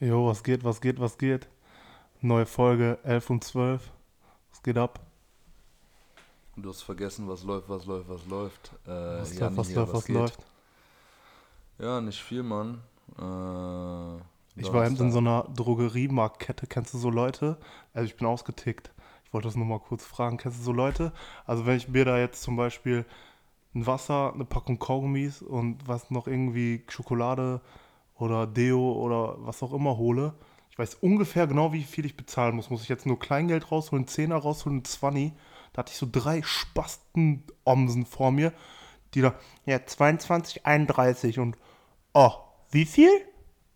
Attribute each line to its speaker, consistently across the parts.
Speaker 1: Jo, was geht, was geht, was geht? Neue Folge 11 und 12. Was geht ab?
Speaker 2: Du hast vergessen, was läuft, was läuft, was läuft. Äh,
Speaker 1: Was läuft, was
Speaker 2: hier,
Speaker 1: läuft, was
Speaker 2: geht?
Speaker 1: läuft?
Speaker 2: Ja, nicht viel, Mann. Äh,
Speaker 1: Ich war eben in so einer Drogeriemarktkette. Kennst du so Leute? Also ich bin ausgetickt. Ich wollte das nur mal kurz fragen. Kennst du so Leute? Also wenn ich mir da jetzt zum Beispiel ein Wasser, eine Packung Kaugummis und was noch irgendwie Schokolade oder Deo oder was auch immer hole, ich weiß ungefähr genau, wie viel ich bezahlen muss. Muss ich jetzt nur Kleingeld rausholen, 10er rausholen, einen 20. Da hatte ich so drei Spasten-Omsen vor mir, die da, ja, 22,31 und, oh, wie viel?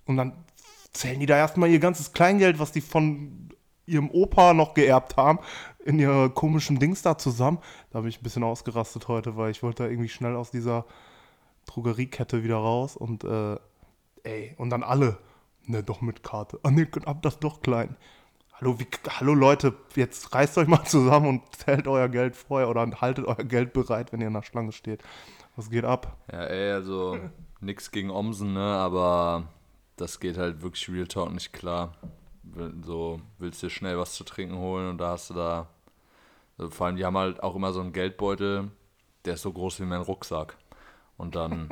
Speaker 1: Und dann zählen die da erstmal ihr ganzes Kleingeld, was die von ihrem Opa noch geerbt haben, in ihr komischen Dings da zusammen. Da bin ich ein bisschen ausgerastet heute, weil ich wollte da irgendwie schnell aus dieser Drogeriekette wieder raus und äh, ey, und dann alle. Ne, doch mit Karte. Ah ne, hab das doch klein. Hallo, wie, hallo Leute, jetzt reißt euch mal zusammen und zählt euer Geld vorher oder haltet euer Geld bereit, wenn ihr in der Schlange steht. Was geht ab?
Speaker 2: Ja, ey, also nix gegen Omsen, ne, aber das geht halt wirklich Real Talk nicht klar. So, willst dir schnell was zu trinken holen und da hast du da, also vor allem, die haben halt auch immer so einen Geldbeutel, der ist so groß wie mein Rucksack. Und dann,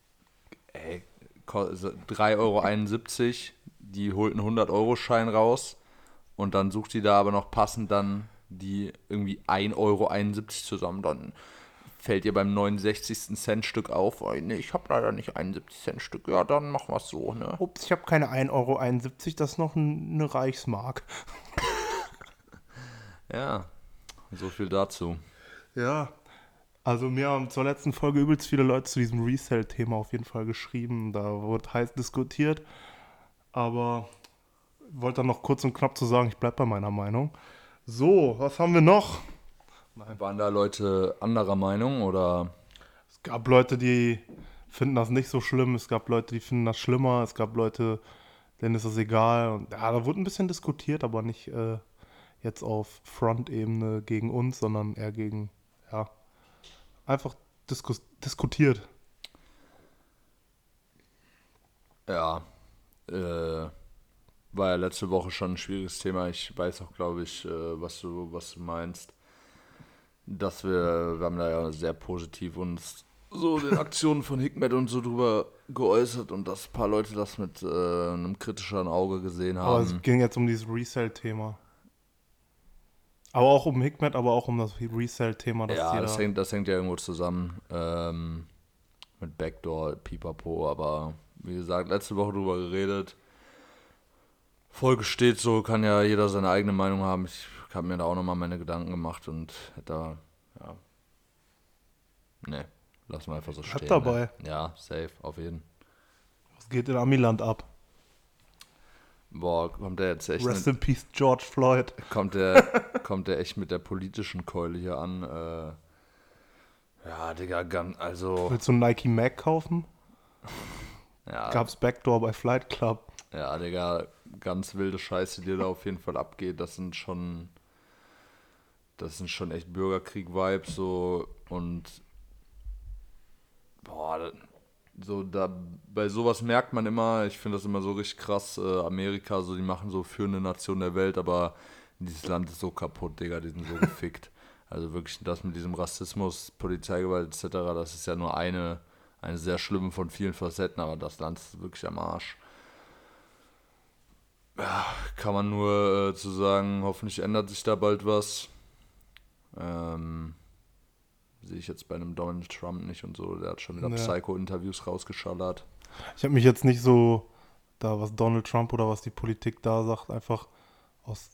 Speaker 2: ey, 3,71 Euro, die holt einen 100-Euro-Schein raus und dann sucht die da aber noch passend dann die irgendwie 1,71 Euro zusammen. Dann fällt ihr beim 69. Cent-Stück auf, oh, nee, ich habe leider nicht 71 Cent-Stück. Ja, dann machen wir es so, ne?
Speaker 1: Ups, ich habe keine 1,71 Euro, das ist noch ein- eine Reichsmark.
Speaker 2: Ja, so viel dazu.
Speaker 1: Ja. Also mir haben zur letzten Folge übelst viele Leute zu diesem Resell-Thema auf jeden Fall geschrieben. Da wurde heiß diskutiert. Aber wollte dann noch kurz und knapp zu sagen, ich bleibe bei meiner Meinung. So, was haben wir noch?
Speaker 2: Waren da Leute anderer Meinung oder?
Speaker 1: Es gab Leute, die finden das nicht so schlimm. Es gab Leute, die finden das schlimmer. Es gab Leute, denen ist das egal. Und ja, da wurde ein bisschen diskutiert, aber nicht äh, jetzt auf Front-Ebene gegen uns, sondern eher gegen, ja, einfach diskus diskutiert.
Speaker 2: Ja, äh, war ja letzte Woche schon ein schwieriges Thema. Ich weiß auch, glaube ich, äh, was du, was du meinst. Dass wir, wir haben da ja sehr positiv uns so den Aktionen von Hikmet und so drüber geäußert und dass ein paar Leute das mit äh, einem kritischeren Auge gesehen
Speaker 1: Aber es
Speaker 2: haben.
Speaker 1: ging jetzt um dieses Resell-Thema. Aber auch um Hikmet, aber auch um das Resell-Thema.
Speaker 2: Ja, das hängt, das hängt ja irgendwo zusammen ähm, mit Backdoor, Pipapo, aber wie gesagt, letzte Woche drüber geredet. Folge steht so, kann ja jeder seine eigene Meinung haben. Ich habe mir da auch nochmal meine Gedanken gemacht und hätte da, ja. Ne, lassen wir einfach so
Speaker 1: Bleib
Speaker 2: stehen.
Speaker 1: dabei.
Speaker 2: Ne? Ja, safe, auf jeden.
Speaker 1: Was geht in Amiland ab?
Speaker 2: Boah, kommt der jetzt echt
Speaker 1: Rest
Speaker 2: mit,
Speaker 1: in Peace, George Floyd.
Speaker 2: kommt der, kommt der echt mit der politischen Keule hier an. Äh, ja, Digga, ganz, also,
Speaker 1: Willst du einen Nike Mac kaufen?
Speaker 2: ja,
Speaker 1: Gab's Backdoor bei Flight Club.
Speaker 2: Ja, Digga, ganz wilde Scheiße, die da auf jeden Fall abgeht. Das sind schon. Das sind schon echt Bürgerkrieg-Vibes so und. Boah, so da bei sowas merkt man immer, ich finde das immer so richtig krass, äh, Amerika, so die machen so führende Nation der Welt, aber dieses Land ist so kaputt, Digga, die sind so gefickt. Also wirklich das mit diesem Rassismus, Polizeigewalt etc., das ist ja nur eine, eine sehr schlimme von vielen Facetten, aber das Land ist wirklich am Arsch kann man nur äh, zu sagen, hoffentlich ändert sich da bald was. Ähm, sehe ich jetzt bei einem Donald Trump nicht und so. Der hat schon wieder
Speaker 1: Nee.
Speaker 2: Psycho-Interviews rausgeschallert.
Speaker 1: Ich habe mich jetzt nicht so, da was Donald Trump oder was die Politik da sagt, einfach aus,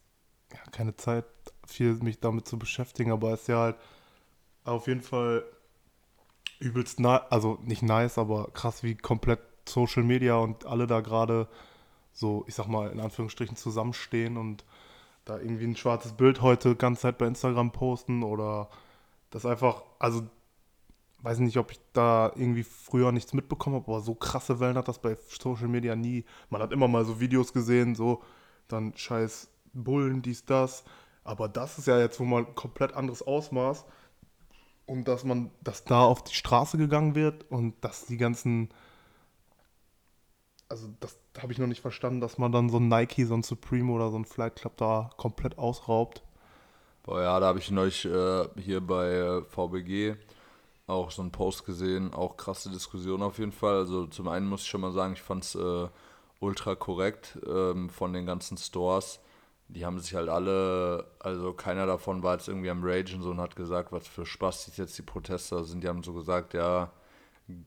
Speaker 1: ja, keine Zeit, viel mich damit zu beschäftigen, aber es ist ja halt auf jeden Fall übelst nice, also nicht nice, aber krass, wie komplett Social Media und alle da gerade so, ich sag mal, in Anführungsstrichen zusammenstehen und da irgendwie ein schwarzes Bild heute ganze Zeit bei Instagram posten oder das einfach, also weiß nicht, ob ich da irgendwie früher nichts mitbekommen habe, aber so krasse Wellen hat das bei Social Media nie. Man hat immer mal so Videos gesehen, so dann scheiß Bullen, dies, das. Aber das ist ja jetzt wohl mal ein komplett anderes Ausmaß. Und dass man, dass da auf die Straße gegangen wird und dass die ganzen, also dass habe ich noch nicht verstanden, dass man dann so ein Nike, so ein Supreme oder so ein Flight Club da komplett ausraubt.
Speaker 2: Boah, ja, da habe ich neulich äh, hier bei VBG auch so einen Post gesehen, auch krasse Diskussion auf jeden Fall. Also zum einen muss ich schon mal sagen, ich fand es äh, ultra korrekt ähm, von den ganzen Stores. Die haben sich halt alle, also keiner davon war jetzt irgendwie am Ragen so und hat gesagt, was für Spaß jetzt die Protester sind. Die haben so gesagt, ja,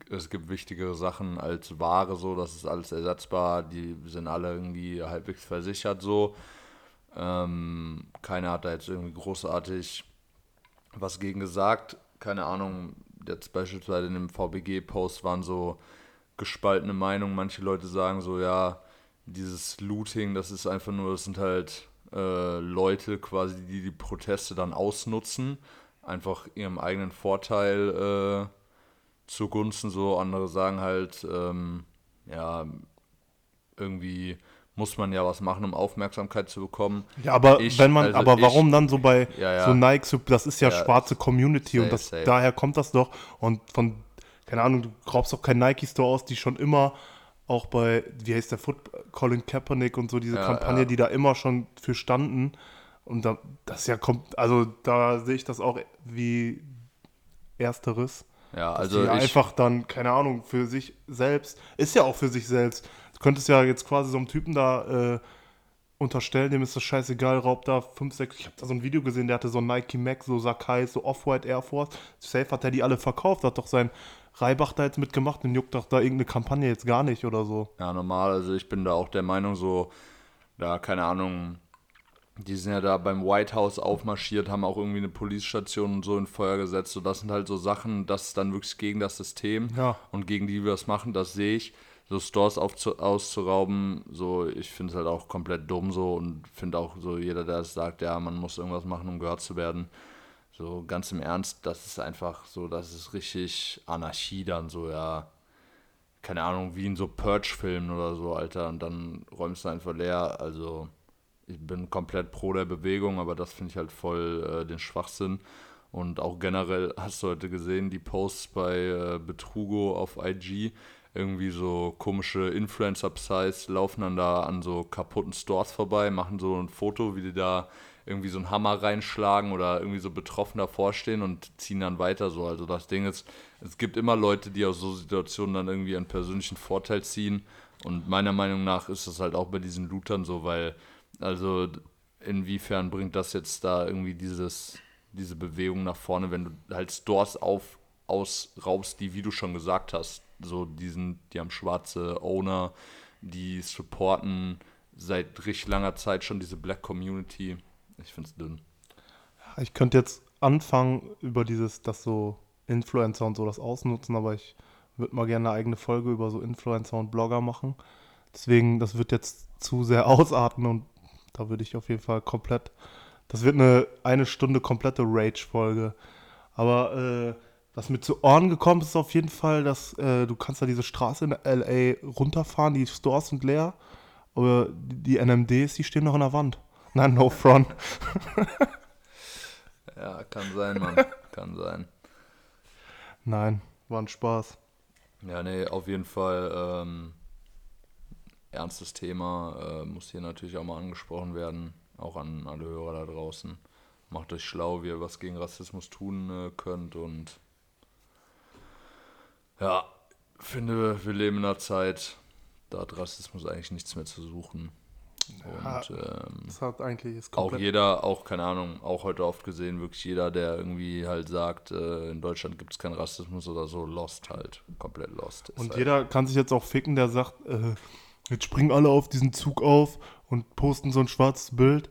Speaker 2: es gibt wichtigere Sachen als Ware, so, das ist alles ersetzbar, die sind alle irgendwie halbwegs versichert so. Ähm, keiner hat da jetzt irgendwie großartig was gegen gesagt. Keine Ahnung, jetzt beispielsweise in dem VBG-Post waren so gespaltene Meinungen. Manche Leute sagen so, ja, dieses Looting, das ist einfach nur, das sind halt äh, Leute quasi, die die Proteste dann ausnutzen, einfach ihrem eigenen Vorteil äh, zugunsten so. Andere sagen halt, ähm, ja, irgendwie muss man ja was machen, um Aufmerksamkeit zu bekommen.
Speaker 1: Ja, aber ich, wenn man, also aber warum ich, dann so bei ja, ja. so Nike, das ist ja, ja schwarze Community safe, und das, daher kommt das doch. Und von, keine Ahnung, du brauchst doch kein Nike-Store aus, die schon immer auch bei, wie heißt der Foot, Colin Kaepernick und so, diese Kampagne, die da immer schon für standen. Und da, das ja kommt, also da sehe ich das auch wie Ersteres.
Speaker 2: Ja, also
Speaker 1: die einfach dann, keine Ahnung, für sich selbst, ist ja auch für sich selbst. Du könntest ja jetzt quasi so einem Typen da äh, unterstellen, dem ist das scheißegal, raubt da 5, 6, ich habe da so ein Video gesehen, der hatte so Nike Mac, so Sakai, so Off-White Air Force. Safe hat er die alle verkauft, hat doch sein Reibach da jetzt mitgemacht und juckt doch da irgendeine Kampagne jetzt gar nicht oder so.
Speaker 2: Ja, normal, also ich bin da auch der Meinung, so, da, keine Ahnung, die sind ja da beim White House aufmarschiert, haben auch irgendwie eine Polizeistation und so in Feuer gesetzt. So, das sind halt so Sachen, das ist dann wirklich gegen das System
Speaker 1: ja.
Speaker 2: und gegen die wir das machen, das sehe ich. So Stores auszurauben, so ich finde es halt auch komplett dumm so und finde auch so jeder, der es sagt, ja, man muss irgendwas machen, um gehört zu werden. So ganz im Ernst, das ist einfach so, das ist richtig Anarchie dann so, ja. Keine Ahnung, wie in so Purge-Filmen oder so, Alter, und dann räumst du einfach leer. Also, ich bin komplett pro der Bewegung, aber das finde ich halt voll äh, den Schwachsinn. Und auch generell hast du heute gesehen, die Posts bei äh, Betrugo auf IG, irgendwie so komische Influencer-Psys laufen dann da an so kaputten Stores vorbei, machen so ein Foto, wie die da irgendwie so einen Hammer reinschlagen oder irgendwie so betroffen davor stehen und ziehen dann weiter so. Also das Ding ist, es gibt immer Leute, die aus so Situationen dann irgendwie einen persönlichen Vorteil ziehen. Und meiner Meinung nach ist das halt auch bei diesen Lootern so, weil also inwiefern bringt das jetzt da irgendwie dieses, diese Bewegung nach vorne, wenn du halt Stores auf, ausraubst, die, wie du schon gesagt hast, so diesen, die haben schwarze Owner, die supporten seit richtig langer Zeit schon diese Black Community. Ich finde es dünn.
Speaker 1: Ich könnte jetzt anfangen über dieses, dass so Influencer und so das ausnutzen, aber ich würde mal gerne eine eigene Folge über so Influencer und Blogger machen. Deswegen, das wird jetzt zu sehr ausarten und da würde ich auf jeden Fall komplett. Das wird eine eine Stunde komplette Rage-Folge. Aber äh, was mir zu Ohren gekommen ist, ist auf jeden Fall, dass äh, du kannst da diese Straße in LA runterfahren, die Stores sind leer, aber die NMDs, die stehen noch an der Wand. Nein, no front.
Speaker 2: ja, kann sein, Mann. Kann sein.
Speaker 1: Nein, war ein Spaß.
Speaker 2: Ja, nee, auf jeden Fall. Ähm, ernstes Thema, äh, muss hier natürlich auch mal angesprochen werden, auch an alle Hörer da draußen. Macht euch schlau, wie ihr was gegen Rassismus tun äh, könnt und ja, finde, wir leben in einer Zeit, da hat Rassismus eigentlich nichts mehr zu suchen. Und ähm,
Speaker 1: das hat eigentlich
Speaker 2: auch jeder, auch keine Ahnung, auch heute oft gesehen, wirklich jeder, der irgendwie halt sagt, äh, in Deutschland gibt es keinen Rassismus oder so, lost halt, komplett lost.
Speaker 1: Und
Speaker 2: halt.
Speaker 1: jeder kann sich jetzt auch ficken, der sagt, äh, Jetzt springen alle auf diesen Zug auf und posten so ein schwarzes Bild.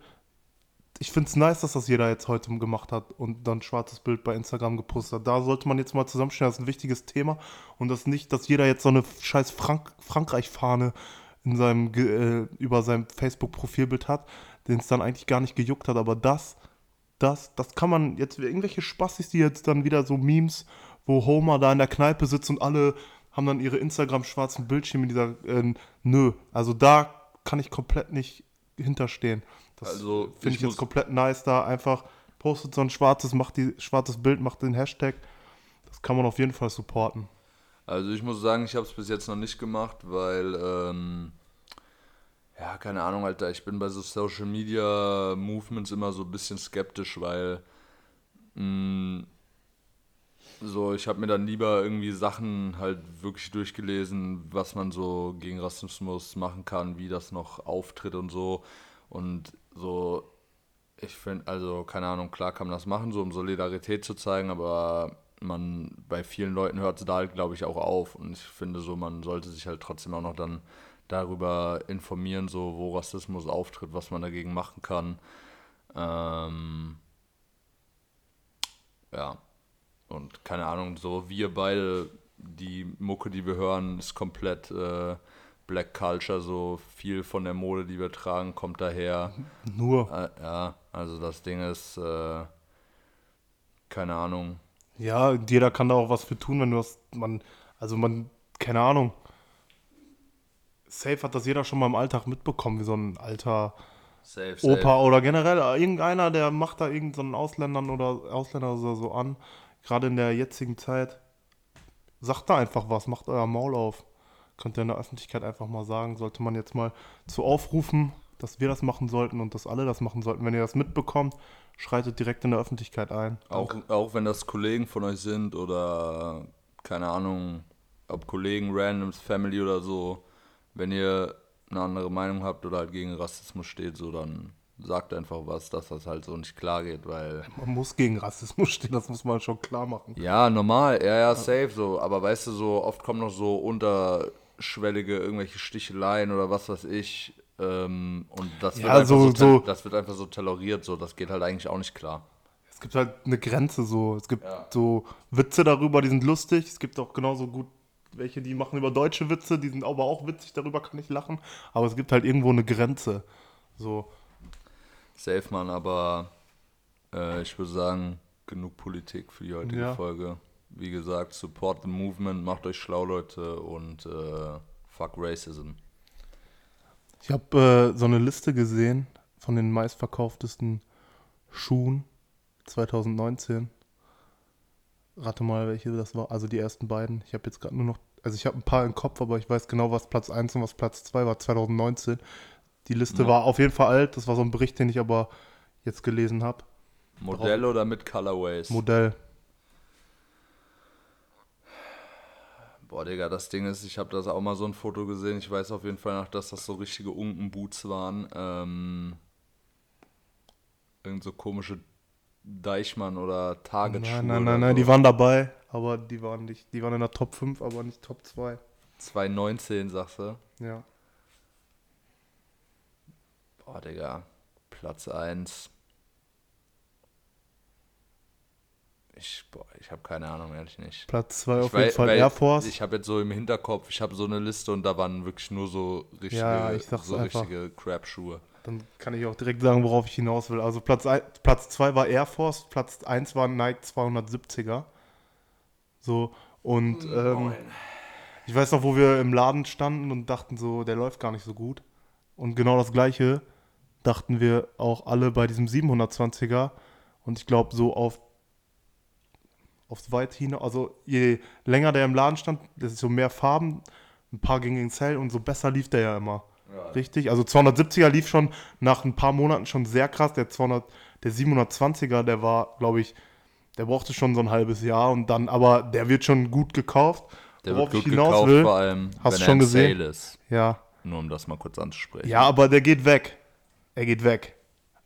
Speaker 1: Ich finde es nice, dass das jeder jetzt heute gemacht hat und dann ein schwarzes Bild bei Instagram gepostet hat. Da sollte man jetzt mal zusammenstellen, das ist ein wichtiges Thema. Und das nicht, dass jeder jetzt so eine scheiß Frank Frankreich-Fahne in seinem, äh, über seinem Facebook-Profilbild hat, den es dann eigentlich gar nicht gejuckt hat. Aber das, das, das kann man jetzt, irgendwelche Spassis, die jetzt dann wieder so Memes, wo Homer da in der Kneipe sitzt und alle haben dann ihre Instagram-schwarzen Bildschirme in dieser, äh, nö, also da kann ich komplett nicht hinterstehen. Das also, finde ich, ich jetzt komplett nice da, einfach postet so ein schwarzes, macht die schwarzes Bild, macht den Hashtag. Das kann man auf jeden Fall supporten.
Speaker 2: Also ich muss sagen, ich habe es bis jetzt noch nicht gemacht, weil ähm, ja, keine Ahnung, Alter, ich bin bei so Social Media Movements immer so ein bisschen skeptisch, weil mh, so, ich habe mir dann lieber irgendwie Sachen halt wirklich durchgelesen, was man so gegen Rassismus machen kann, wie das noch auftritt und so. Und so, ich finde, also keine Ahnung, klar kann man das machen, so um Solidarität zu zeigen, aber man, bei vielen Leuten hört es da halt, glaube ich, auch auf. Und ich finde so, man sollte sich halt trotzdem auch noch dann darüber informieren, so wo Rassismus auftritt, was man dagegen machen kann. Ähm, ja. Und keine Ahnung, so wir beide, die Mucke, die wir hören, ist komplett äh, Black Culture, so viel von der Mode, die wir tragen, kommt daher.
Speaker 1: Nur.
Speaker 2: Äh, ja, also das Ding ist, äh, keine Ahnung.
Speaker 1: Ja, jeder kann da auch was für tun, wenn du das, man, also man, keine Ahnung. Safe hat das jeder schon mal im Alltag mitbekommen, wie so ein alter
Speaker 2: Safe,
Speaker 1: Opa oder generell irgendeiner, der macht da irgendeinen Ausländern oder Ausländer oder so an. Gerade in der jetzigen Zeit. Sagt da einfach was, macht euer Maul auf. Könnt ihr in der Öffentlichkeit einfach mal sagen. Sollte man jetzt mal zu aufrufen, dass wir das machen sollten und dass alle das machen sollten. Wenn ihr das mitbekommt, schreitet direkt in der Öffentlichkeit ein.
Speaker 2: Auch, auch wenn das Kollegen von euch sind oder keine Ahnung, ob Kollegen, Randoms, Family oder so, wenn ihr eine andere Meinung habt oder halt gegen Rassismus steht, so dann sagt einfach was, dass das halt so nicht klar geht, weil.
Speaker 1: Man muss gegen Rassismus stehen, das muss man schon klar machen.
Speaker 2: Ja, normal, ja, ja, safe so. Aber weißt du, so oft kommen noch so unterschwellige irgendwelche Sticheleien oder was weiß ich. Ähm, und das wird,
Speaker 1: Ja,
Speaker 2: einfach
Speaker 1: so-
Speaker 2: so- das wird einfach so toleriert, so. Das geht halt eigentlich auch nicht klar.
Speaker 1: Es gibt halt eine Grenze so. Es gibt
Speaker 2: Ja.
Speaker 1: so Witze darüber, die sind lustig. Es gibt auch genauso gut welche, die machen über deutsche Witze, die sind aber auch witzig, darüber kann ich lachen. Aber es gibt halt irgendwo eine Grenze. So,
Speaker 2: Safe, Mann, aber äh, ich würde sagen, genug Politik für die heutige
Speaker 1: Ja.
Speaker 2: Folge. Wie gesagt, support the movement, macht euch schlau, Leute, und äh, fuck Racism.
Speaker 1: ich habe äh, so eine Liste gesehen von den meistverkauftesten Schuhen 2019. Rate mal, welche das war. Also die ersten beiden. Ich habe jetzt gerade nur noch, also ich habe ein paar im Kopf, aber ich weiß genau, was Platz 1 und was Platz 2 war 2019. Die Liste
Speaker 2: Ja.
Speaker 1: war auf jeden Fall alt. Das war so ein Bericht, den ich aber jetzt gelesen habe.
Speaker 2: Modell oder mit Colorways?
Speaker 1: Modell.
Speaker 2: Boah, Digga, das Ding ist, ich habe das auch mal so ein Foto gesehen. Ich weiß auf jeden Fall noch, dass das so richtige Unkenboots waren. Ähm, irgend so komische Deichmann oder Target-Schuhe.
Speaker 1: Nein, nein, nein, nein,
Speaker 2: so.
Speaker 1: die waren dabei, aber die waren nicht, die waren in der Top 5, aber nicht Top 2.
Speaker 2: 219, sagst du?
Speaker 1: Ja.
Speaker 2: Boah, Digga. Platz 1. Ich, boah, ich habe keine Ahnung, ehrlich nicht.
Speaker 1: Platz 2
Speaker 2: Ich
Speaker 1: auf jeden Fall Air Force.
Speaker 2: Ich habe jetzt so im Hinterkopf, ich habe so eine Liste und da waren wirklich nur so richtige,
Speaker 1: Ja,
Speaker 2: so
Speaker 1: einfach.
Speaker 2: richtige Crap-Schuhe.
Speaker 1: Dann kann ich auch direkt sagen, worauf ich hinaus will. Also Platz 2 Platz zwei war Air Force, Platz 1 war Nike 270er. So, und ähm, ich weiß noch, wo wir im Laden standen und dachten so, der läuft gar nicht so gut. Und genau das gleiche dachten wir auch alle bei diesem 720er. Und ich glaube, so auf aufs Weit hinaus, also je länger der im Laden stand, desto mehr Farben, ein paar gingen ins Hell und so besser lief der ja immer. Richtig, also 270er lief schon nach ein paar Monaten schon sehr krass. Der 200, der 720er, der war, glaube ich, der brauchte schon so ein halbes Jahr und dann, aber der wird schon gut gekauft.
Speaker 2: Der
Speaker 1: Worauf
Speaker 2: wird gut gekauft,
Speaker 1: will,
Speaker 2: vor allem,
Speaker 1: hast
Speaker 2: wenn
Speaker 1: du
Speaker 2: er
Speaker 1: schon
Speaker 2: im
Speaker 1: gesehen?
Speaker 2: Sale ist.
Speaker 1: Ja,
Speaker 2: Nur um das mal kurz anzusprechen.
Speaker 1: ja, aber der geht weg. Er geht weg.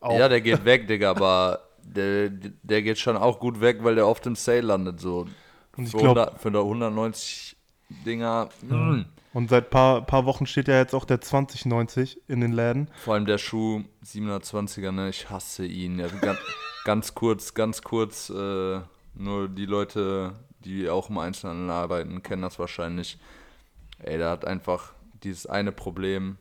Speaker 1: Auch.
Speaker 2: Ja, der geht weg, Digga, aber der, der geht schon auch gut weg, weil der oft im Sale landet. So.
Speaker 1: Und ich
Speaker 2: für,
Speaker 1: glaub-
Speaker 2: 100, für 190 Dinger. mm.
Speaker 1: Und seit paar, paar Wochen steht ja jetzt auch der 2090 in den Läden.
Speaker 2: Vor allem der Schuh 720er, ne? Ich hasse ihn. Ja, ganz, ganz kurz, ganz kurz, äh, nur die Leute, die auch im Einzelhandel arbeiten, kennen das wahrscheinlich. Ey, der hat einfach dieses eine Problem.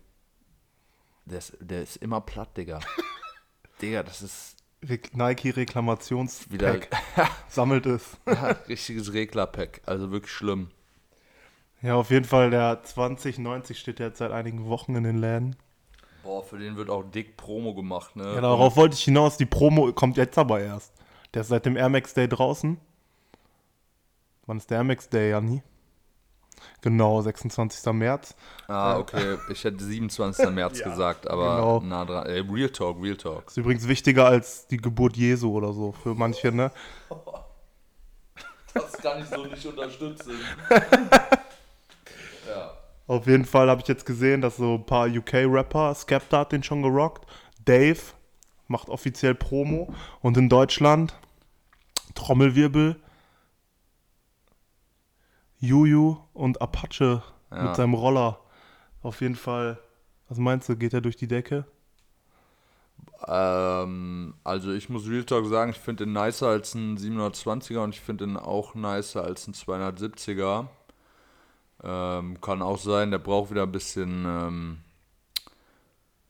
Speaker 2: Der ist, der ist immer platt, Digga. Digga, das ist
Speaker 1: Re Nike Reklamationspack sammelt es.
Speaker 2: ja, richtiges Regler-Pack. Also wirklich schlimm.
Speaker 1: Ja, auf jeden Fall der 2090 steht jetzt seit einigen Wochen in den Läden.
Speaker 2: Boah, für den wird auch dick Promo gemacht, ne?
Speaker 1: Ja, darauf wollte ich hinaus. Die Promo kommt jetzt aber erst. Der ist seit dem Air Max Day draußen. Wann ist der Air Max Day, Janni? Genau, 26. März.
Speaker 2: Ah, okay. Ich hätte 27. März
Speaker 1: Ja,
Speaker 2: gesagt, aber
Speaker 1: genau.
Speaker 2: nah dran. Ey, Real Talk, Real Talk.
Speaker 1: Ist übrigens wichtiger als die Geburt Jesu oder so für manche, ne?
Speaker 2: Das kann ich so nicht unterstützen. ja.
Speaker 1: Auf jeden Fall habe ich jetzt gesehen, dass so ein paar UK-Rapper, Skepta hat den schon gerockt, Dave macht offiziell Promo und in Deutschland Trommelwirbel, Juju und Apache
Speaker 2: Ja.
Speaker 1: mit seinem Roller. Auf jeden Fall. Was meinst du, geht er durch die Decke?
Speaker 2: Ähm, also ich muss Real Talk sagen, ich finde den nicer als ein 720er und ich finde den auch nicer als ein 270er. Ähm, kann auch sein, der braucht wieder ein bisschen, ähm,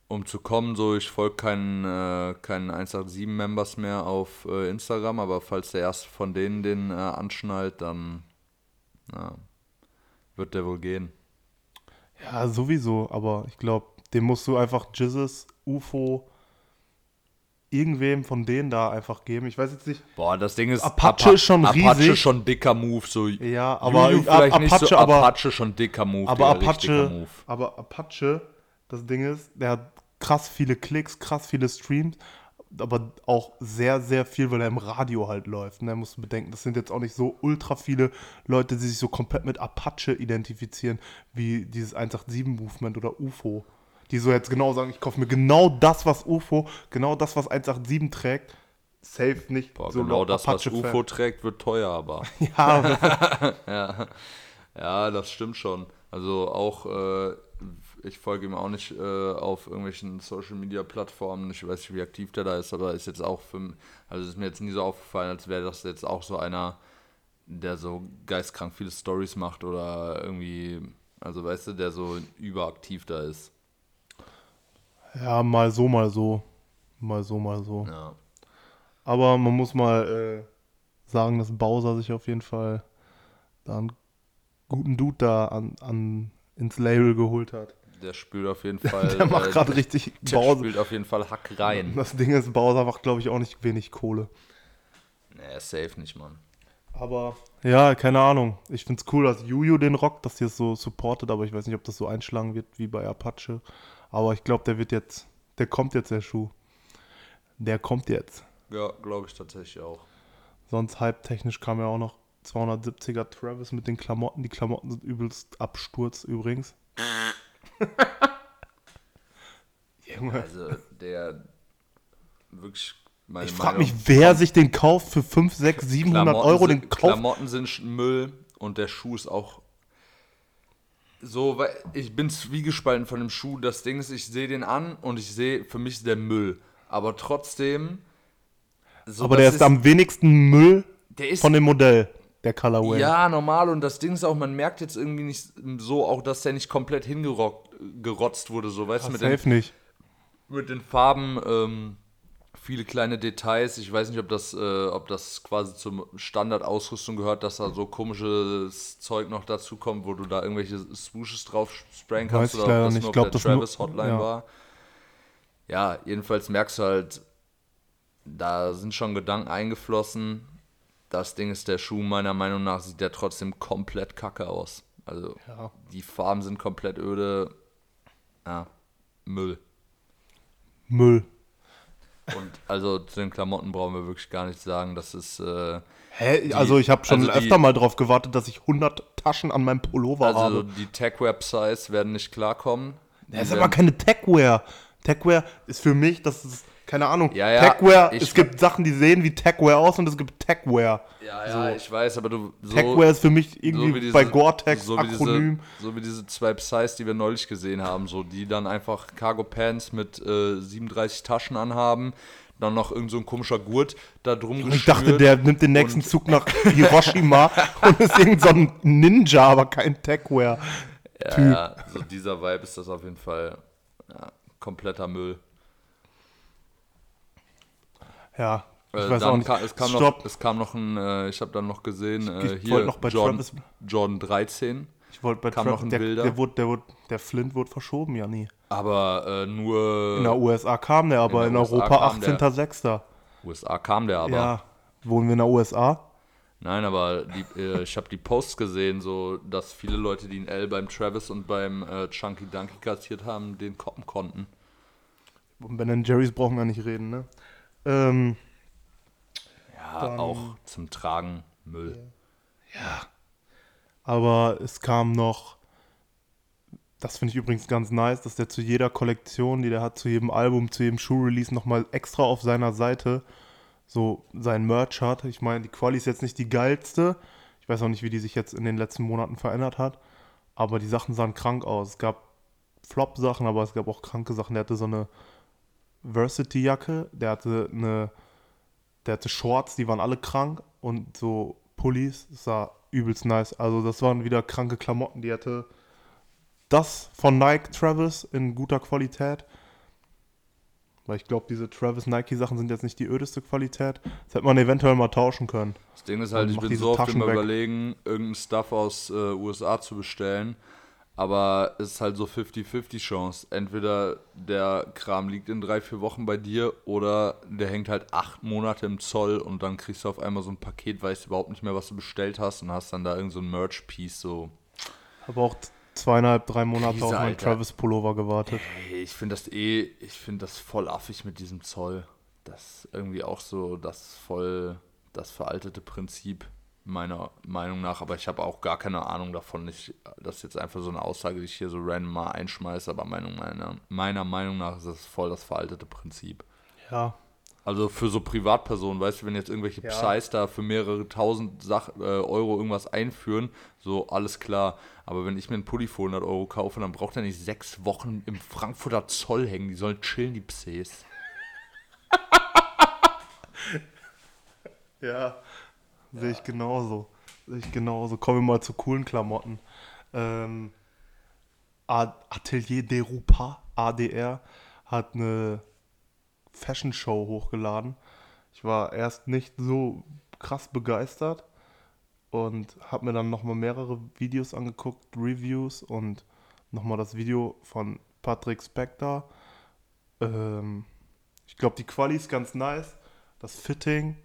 Speaker 2: um zu kommen. So, ich folge keinen, äh, keinen 187-Members mehr auf äh, Instagram, aber falls der erste von denen den äh, anschnallt, dann ja, wird der wohl gehen.
Speaker 1: Ja, sowieso, aber ich glaube, dem musst du einfach Jizzes, UFO, irgendwem von denen da einfach geben. Ich weiß jetzt nicht.
Speaker 2: Boah, das Ding ist
Speaker 1: Apache
Speaker 2: Apa-
Speaker 1: ist schon
Speaker 2: Apache
Speaker 1: riesig.
Speaker 2: schon dicker Move, so
Speaker 1: Ja, aber
Speaker 2: Juju vielleicht nicht so,
Speaker 1: Apache, aber-
Speaker 2: Apache schon dicker Move,
Speaker 1: Aber Apache,
Speaker 2: Move.
Speaker 1: aber Apache, das Ding ist, der hat krass viele Klicks, krass viele Streams, aber auch sehr, sehr viel, weil er im Radio halt läuft. Ne? Musst du bedenken, das sind jetzt auch nicht so ultra viele Leute, die sich so komplett mit Apache identifizieren, wie dieses 187-Movement oder UFO. Die so jetzt genau sagen, ich kaufe mir genau das, was UFO, genau das, was 187 trägt. Safe nicht.
Speaker 2: Boah,
Speaker 1: so
Speaker 2: genau das, was. UFO trägt, wird teuer, aber.
Speaker 1: Ja,
Speaker 2: ja. ja, das stimmt schon. Also auch, äh, ich folge ihm auch nicht äh, auf irgendwelchen Social Media Plattformen. Ich weiß nicht, wie aktiv der da ist, aber ist jetzt auch für also ist mir jetzt nie so aufgefallen, als wäre das jetzt auch so einer, der so geistkrank viele Stories macht oder irgendwie, also weißt du, der so überaktiv da ist.
Speaker 1: ja, mal so, mal so. Mal so, mal so.
Speaker 2: Ja.
Speaker 1: Aber man muss mal äh, sagen, dass Bowser sich auf jeden Fall da einen guten Dude da an, an, ins Label geholt hat.
Speaker 2: Der spielt auf jeden Fall.
Speaker 1: Der macht
Speaker 2: äh,
Speaker 1: gerade richtig
Speaker 2: Der
Speaker 1: Bowser.
Speaker 2: spielt auf jeden Fall Hack rein.
Speaker 1: Das Ding ist, Bowser macht, glaube ich, auch nicht wenig Kohle.
Speaker 2: Nee, safe nicht, Mann.
Speaker 1: Aber ja, keine Ahnung. Ich finde es cool, dass Juju den rockt, dass die es so supportet, aber ich weiß nicht, ob das so einschlagen wird wie bei Apache. Aber ich glaube, der wird jetzt, der kommt jetzt, der Schuh. Der kommt jetzt.
Speaker 2: Ja, glaube ich tatsächlich auch.
Speaker 1: Sonst hype-technisch kam ja auch noch 270er Travis mit den Klamotten. Die Klamotten sind übelst Absturz übrigens. Junge.
Speaker 2: Also der wirklich meine
Speaker 1: Ich frage mich, wer sich den kauft für 5, 6, 700
Speaker 2: Klamotten
Speaker 1: Euro.
Speaker 2: sind,
Speaker 1: Den kauft.
Speaker 2: Klamotten sind Müll und der Schuh ist auch so, weil ich bin zwiegespalten von dem Schuh. Das Ding ist, ich sehe den an und ich sehe, für mich ist der Müll. Aber trotzdem. So,
Speaker 1: aber der ist, am wenigsten Müll
Speaker 2: der ist
Speaker 1: von dem Modell, der Colorway.
Speaker 2: Ja, normal. Und das Ding ist auch, man merkt jetzt irgendwie nicht so, auch dass der nicht komplett hingerotzt wurde, so weißt du, mit den
Speaker 1: nicht.
Speaker 2: mit den Farben ähm, viele kleine Details. Ich weiß nicht, ob das, äh, ob das quasi zur Standardausrüstung gehört, dass da so komisches Zeug noch dazu kommt, wo du da irgendwelche Swooshes drauf sprayen kannst
Speaker 1: Weiß
Speaker 2: oder ob das
Speaker 1: nicht.
Speaker 2: nur
Speaker 1: Ich glaub,
Speaker 2: der
Speaker 1: das nur-
Speaker 2: Travis Hotline
Speaker 1: ja.
Speaker 2: war. Ja, jedenfalls merkst du halt, da sind schon Gedanken eingeflossen. Das Ding ist, der Schuh meiner Meinung nach sieht der trotzdem komplett kacke aus. Also
Speaker 1: Ja.
Speaker 2: die Farben sind komplett öde. Ja, Müll.
Speaker 1: Müll.
Speaker 2: Und also zu den Klamotten brauchen wir wirklich gar nichts sagen. Das ist, äh,
Speaker 1: Hä? also ich habe schon
Speaker 2: also die-
Speaker 1: öfter mal drauf gewartet, dass ich 100 Taschen an meinem Pullover
Speaker 2: also
Speaker 1: habe.
Speaker 2: die Tech-Websites werden nicht klarkommen. Die
Speaker 1: Das ist aber keine Techwear. Techwear ist für mich, das ist, keine Ahnung.
Speaker 2: Ja, ja,
Speaker 1: Techwear, es gibt Sachen, die sehen wie Techwear aus und es gibt Techwear.
Speaker 2: ja, ja, ich weiß, aber du so,
Speaker 1: Techwear ist für mich irgendwie
Speaker 2: wie diese-
Speaker 1: bei Gore-Tex
Speaker 2: so wie
Speaker 1: Akronym.
Speaker 2: Diese, so wie diese zwei Psys, die wir neulich gesehen haben, so die dann einfach Cargo Pants mit äh, 37 Taschen anhaben, dann noch irgend so ein komischer Gurt da drum
Speaker 1: Und ich dachte, der nimmt den nächsten Zug nach Hiroshima und ist irgend so ein Ninja, aber kein Techwear.
Speaker 2: ja, ja, so dieser Vibe ist das auf jeden Fall ja, kompletter Müll.
Speaker 1: Ja, ich
Speaker 2: Äh,
Speaker 1: weiß
Speaker 2: dann
Speaker 1: auch nicht.
Speaker 2: Kam, es, kam
Speaker 1: Stopp.
Speaker 2: noch, es kam noch ein, äh, ich habe dann noch gesehen, äh,
Speaker 1: Ich
Speaker 2: hier
Speaker 1: wollte noch bei
Speaker 2: Jordan,
Speaker 1: Travis-
Speaker 2: Jordan 13,
Speaker 1: Ich wollte bei
Speaker 2: kam
Speaker 1: Travis,
Speaker 2: noch ein
Speaker 1: der,
Speaker 2: Bilder.
Speaker 1: der, wurde, der, wurde, der Flint wurde verschoben, ja nie.
Speaker 2: aber äh, nur
Speaker 1: In der USA kam der, aber in,
Speaker 2: der USA
Speaker 1: Europa
Speaker 2: kam der.
Speaker 1: 18.06.
Speaker 2: USA kam der aber.
Speaker 1: Ja, wohnen wir in der USA?
Speaker 2: Nein, aber die, äh, ich habe die Posts gesehen, so dass viele Leute, die ein L beim Travis und beim äh, Chunky Dunky kassiert haben, den koppen konnten.
Speaker 1: Und Ben Jerry's brauchen wir nicht reden, ne? Ähm,
Speaker 2: Ja,
Speaker 1: Dann-
Speaker 2: auch zum Tragen Müll.
Speaker 1: ja. Aber es kam noch, das finde ich übrigens ganz nice, dass der zu jeder Kollektion, die der hat, zu jedem Album, zu jedem Schuh-Release nochmal extra auf seiner Seite so sein Merch hat. Ich meine, die Quali ist jetzt nicht die geilste. Ich weiß auch nicht, wie die sich jetzt in den letzten Monaten verändert hat. Aber die Sachen sahen krank aus. Es gab Flop-Sachen, aber es gab auch kranke Sachen. Der hatte so eine Varsity-Jacke, der hatte eine, der hatte Shorts, die waren alle krank und so Pullis, das sah übelst nice. Also das waren wieder kranke Klamotten. Die hatte das von Nike Travis in guter Qualität. Weil ich glaube, diese Travis Nike Sachen sind jetzt nicht die ödeste Qualität. Das hätte man eventuell mal tauschen können.
Speaker 2: Das Ding ist halt, ich bin so oft
Speaker 1: Taschen
Speaker 2: im
Speaker 1: weg.
Speaker 2: Überlegen, irgendeinen Stuff aus äh, USA zu bestellen. Aber es ist halt so 50-50 Chance. Entweder der Kram liegt in drei, vier Wochen bei dir oder der hängt halt acht Monate im Zoll und dann kriegst du auf einmal so ein Paket, weißt überhaupt nicht mehr, was du bestellt hast und hast dann da irgend so ein Merch-Piece. So.
Speaker 1: Habe auch zweieinhalb, drei Monate
Speaker 2: Krise,
Speaker 1: auf meinen
Speaker 2: Alter.
Speaker 1: Travis Pullover gewartet.
Speaker 2: Hey, ich finde das eh, ich finde das voll affig mit diesem Zoll. Das ist irgendwie auch so das voll das veraltete Prinzip meiner Meinung nach, aber ich habe auch gar keine Ahnung davon. Ich, das ist jetzt einfach so eine Aussage, die ich hier so random mal einschmeiße, aber meiner, meiner Meinung nach ist das voll das veraltete Prinzip.
Speaker 1: Ja,
Speaker 2: Also für so Privatpersonen, weißt du, wenn jetzt irgendwelche
Speaker 1: Ja.
Speaker 2: Psys da für mehrere tausend Sach äh, Euro irgendwas einführen, so alles klar. Aber wenn ich mir einen Pulli für 100 Euro kaufe, dann braucht er nicht sechs Wochen im Frankfurter Zoll hängen. Die sollen chillen, die Psys.
Speaker 1: Ja, sehe ich genauso. Sehe ich genauso. Kommen wir mal zu coolen Klamotten. Ähm, Atelier des Rupas, ADR, hat eine Fashion Show hochgeladen. Ich war erst nicht so krass begeistert und habe mir dann nochmal mehrere Videos angeguckt, Reviews und nochmal das Video von Patrick Spector. Ähm, ich glaube, die Quali ist ganz nice. Das Fitting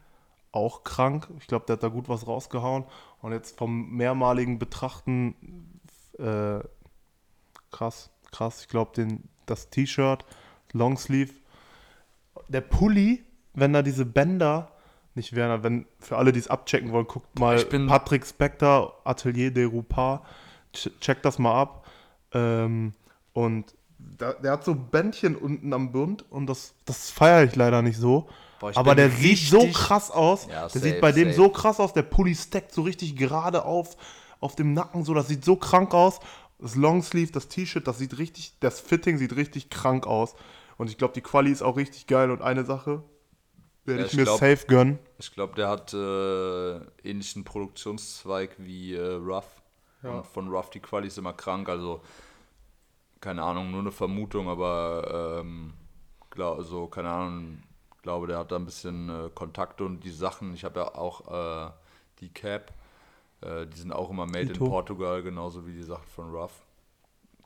Speaker 1: auch krank. Ich glaube, der hat da gut was rausgehauen. Und jetzt vom mehrmaligen Betrachten, äh, krass, krass. Ich glaube, das T-Shirt, Longsleeve, der Pulli, wenn da diese Bänder nicht wären, wenn für alle, die es abchecken wollen, guckt mal Patrick Spector, Atelier des Rupas, Ch- checkt das mal ab. Ähm, und da, der hat so Bändchen unten am Bund und das, das feiere ich leider nicht so.
Speaker 2: Boah, ich
Speaker 1: Aber
Speaker 2: bin
Speaker 1: der sieht so krass aus.
Speaker 2: Ja,
Speaker 1: der
Speaker 2: safe,
Speaker 1: sieht bei dem
Speaker 2: safe.
Speaker 1: so krass aus. Der Pulli stackt so richtig gerade auf, auf dem Nacken. So, das sieht so krank aus. Das Longsleeve, das T-Shirt, das sieht richtig, das Fitting sieht richtig krank aus. Und ich glaube, die Quali ist auch richtig geil. Und eine Sache werde
Speaker 2: Ja,
Speaker 1: ich
Speaker 2: ich
Speaker 1: mir
Speaker 2: glaub-
Speaker 1: safe gönnen.
Speaker 2: Ich glaube, der hat äh, ähnlichen Produktionszweig wie äh, Ruff.
Speaker 1: Ja.
Speaker 2: Und von Ruff die Quali ist immer krank, also keine Ahnung, nur eine Vermutung, aber ähm, glaub, also keine Ahnung, glaube, der hat da ein bisschen äh, Kontakte und die Sachen. Ich habe ja auch äh, die Cap, äh, die sind auch immer made
Speaker 1: Ito.
Speaker 2: in Portugal, genauso wie die Sachen von Ruff.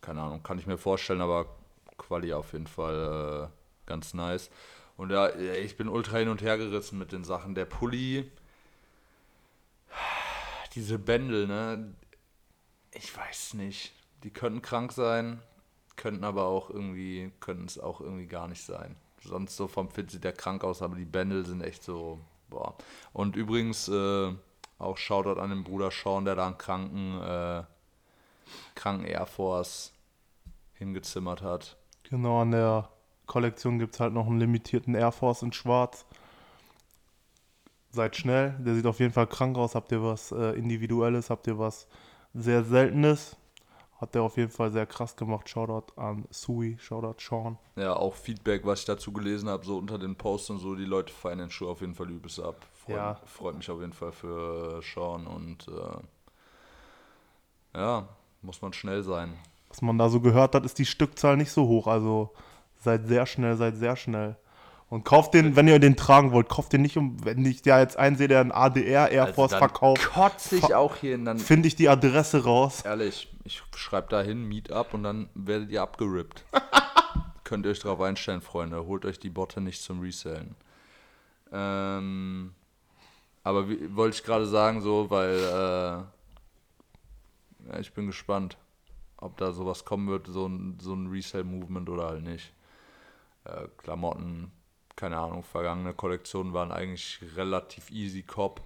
Speaker 2: Keine Ahnung, kann ich mir vorstellen, aber Quali auf jeden Fall äh, ganz nice. Und ja, ich bin ultra hin und her gerissen mit den Sachen. Der Pulli, diese Bändel, ne? Ich weiß nicht. Die könnten krank sein, könnten aber auch irgendwie, könnten es auch irgendwie gar nicht sein. Sonst so vom Fit sieht der krank aus, aber die Bändel sind echt so, boah. Und übrigens, äh, auch Shoutout an den Bruder Sean, der da einen kranken, äh, kranken Air Force hingezimmert hat.
Speaker 1: Genau, an der Kollektion gibt es halt noch einen limitierten Air Force in schwarz. Seid schnell, der sieht auf jeden Fall krank aus. Habt ihr was äh, Individuelles, habt ihr was sehr Seltenes? Hat der auf jeden Fall sehr krass gemacht. Shoutout an Sui, Shoutout Sean.
Speaker 2: Ja, auch Feedback, was ich dazu gelesen habe, so unter den Posts und so, die Leute feiern den Schuh auf jeden Fall übelst ab. Freut,
Speaker 1: Ja.
Speaker 2: freut mich auf jeden Fall für äh, Sean und äh, ja, muss man schnell sein.
Speaker 1: Was man da so gehört hat, ist die Stückzahl nicht so hoch. Also seid sehr schnell, seid sehr schnell. Und kauft den, wenn ihr den tragen wollt, kauft den nicht um, wenn ich da jetzt einsehe, der einen ADR Air Force verkauft,
Speaker 2: kotze ich auch hier in dann.
Speaker 1: finde ich die Adresse raus.
Speaker 2: Ehrlich, ich schreibe da hin, Meet up und dann werdet ihr abgerippt. Könnt ihr euch drauf einstellen, Freunde. Holt euch die Botte nicht zum Resellen. Ähm, Aber wie, wollte ich gerade sagen, so, weil äh, ja, ich bin gespannt, ob da sowas kommen wird, so ein, so ein Resale-Movement oder halt nicht. Äh, Klamotten, keine Ahnung, vergangene Kollektionen waren eigentlich relativ easy Cop,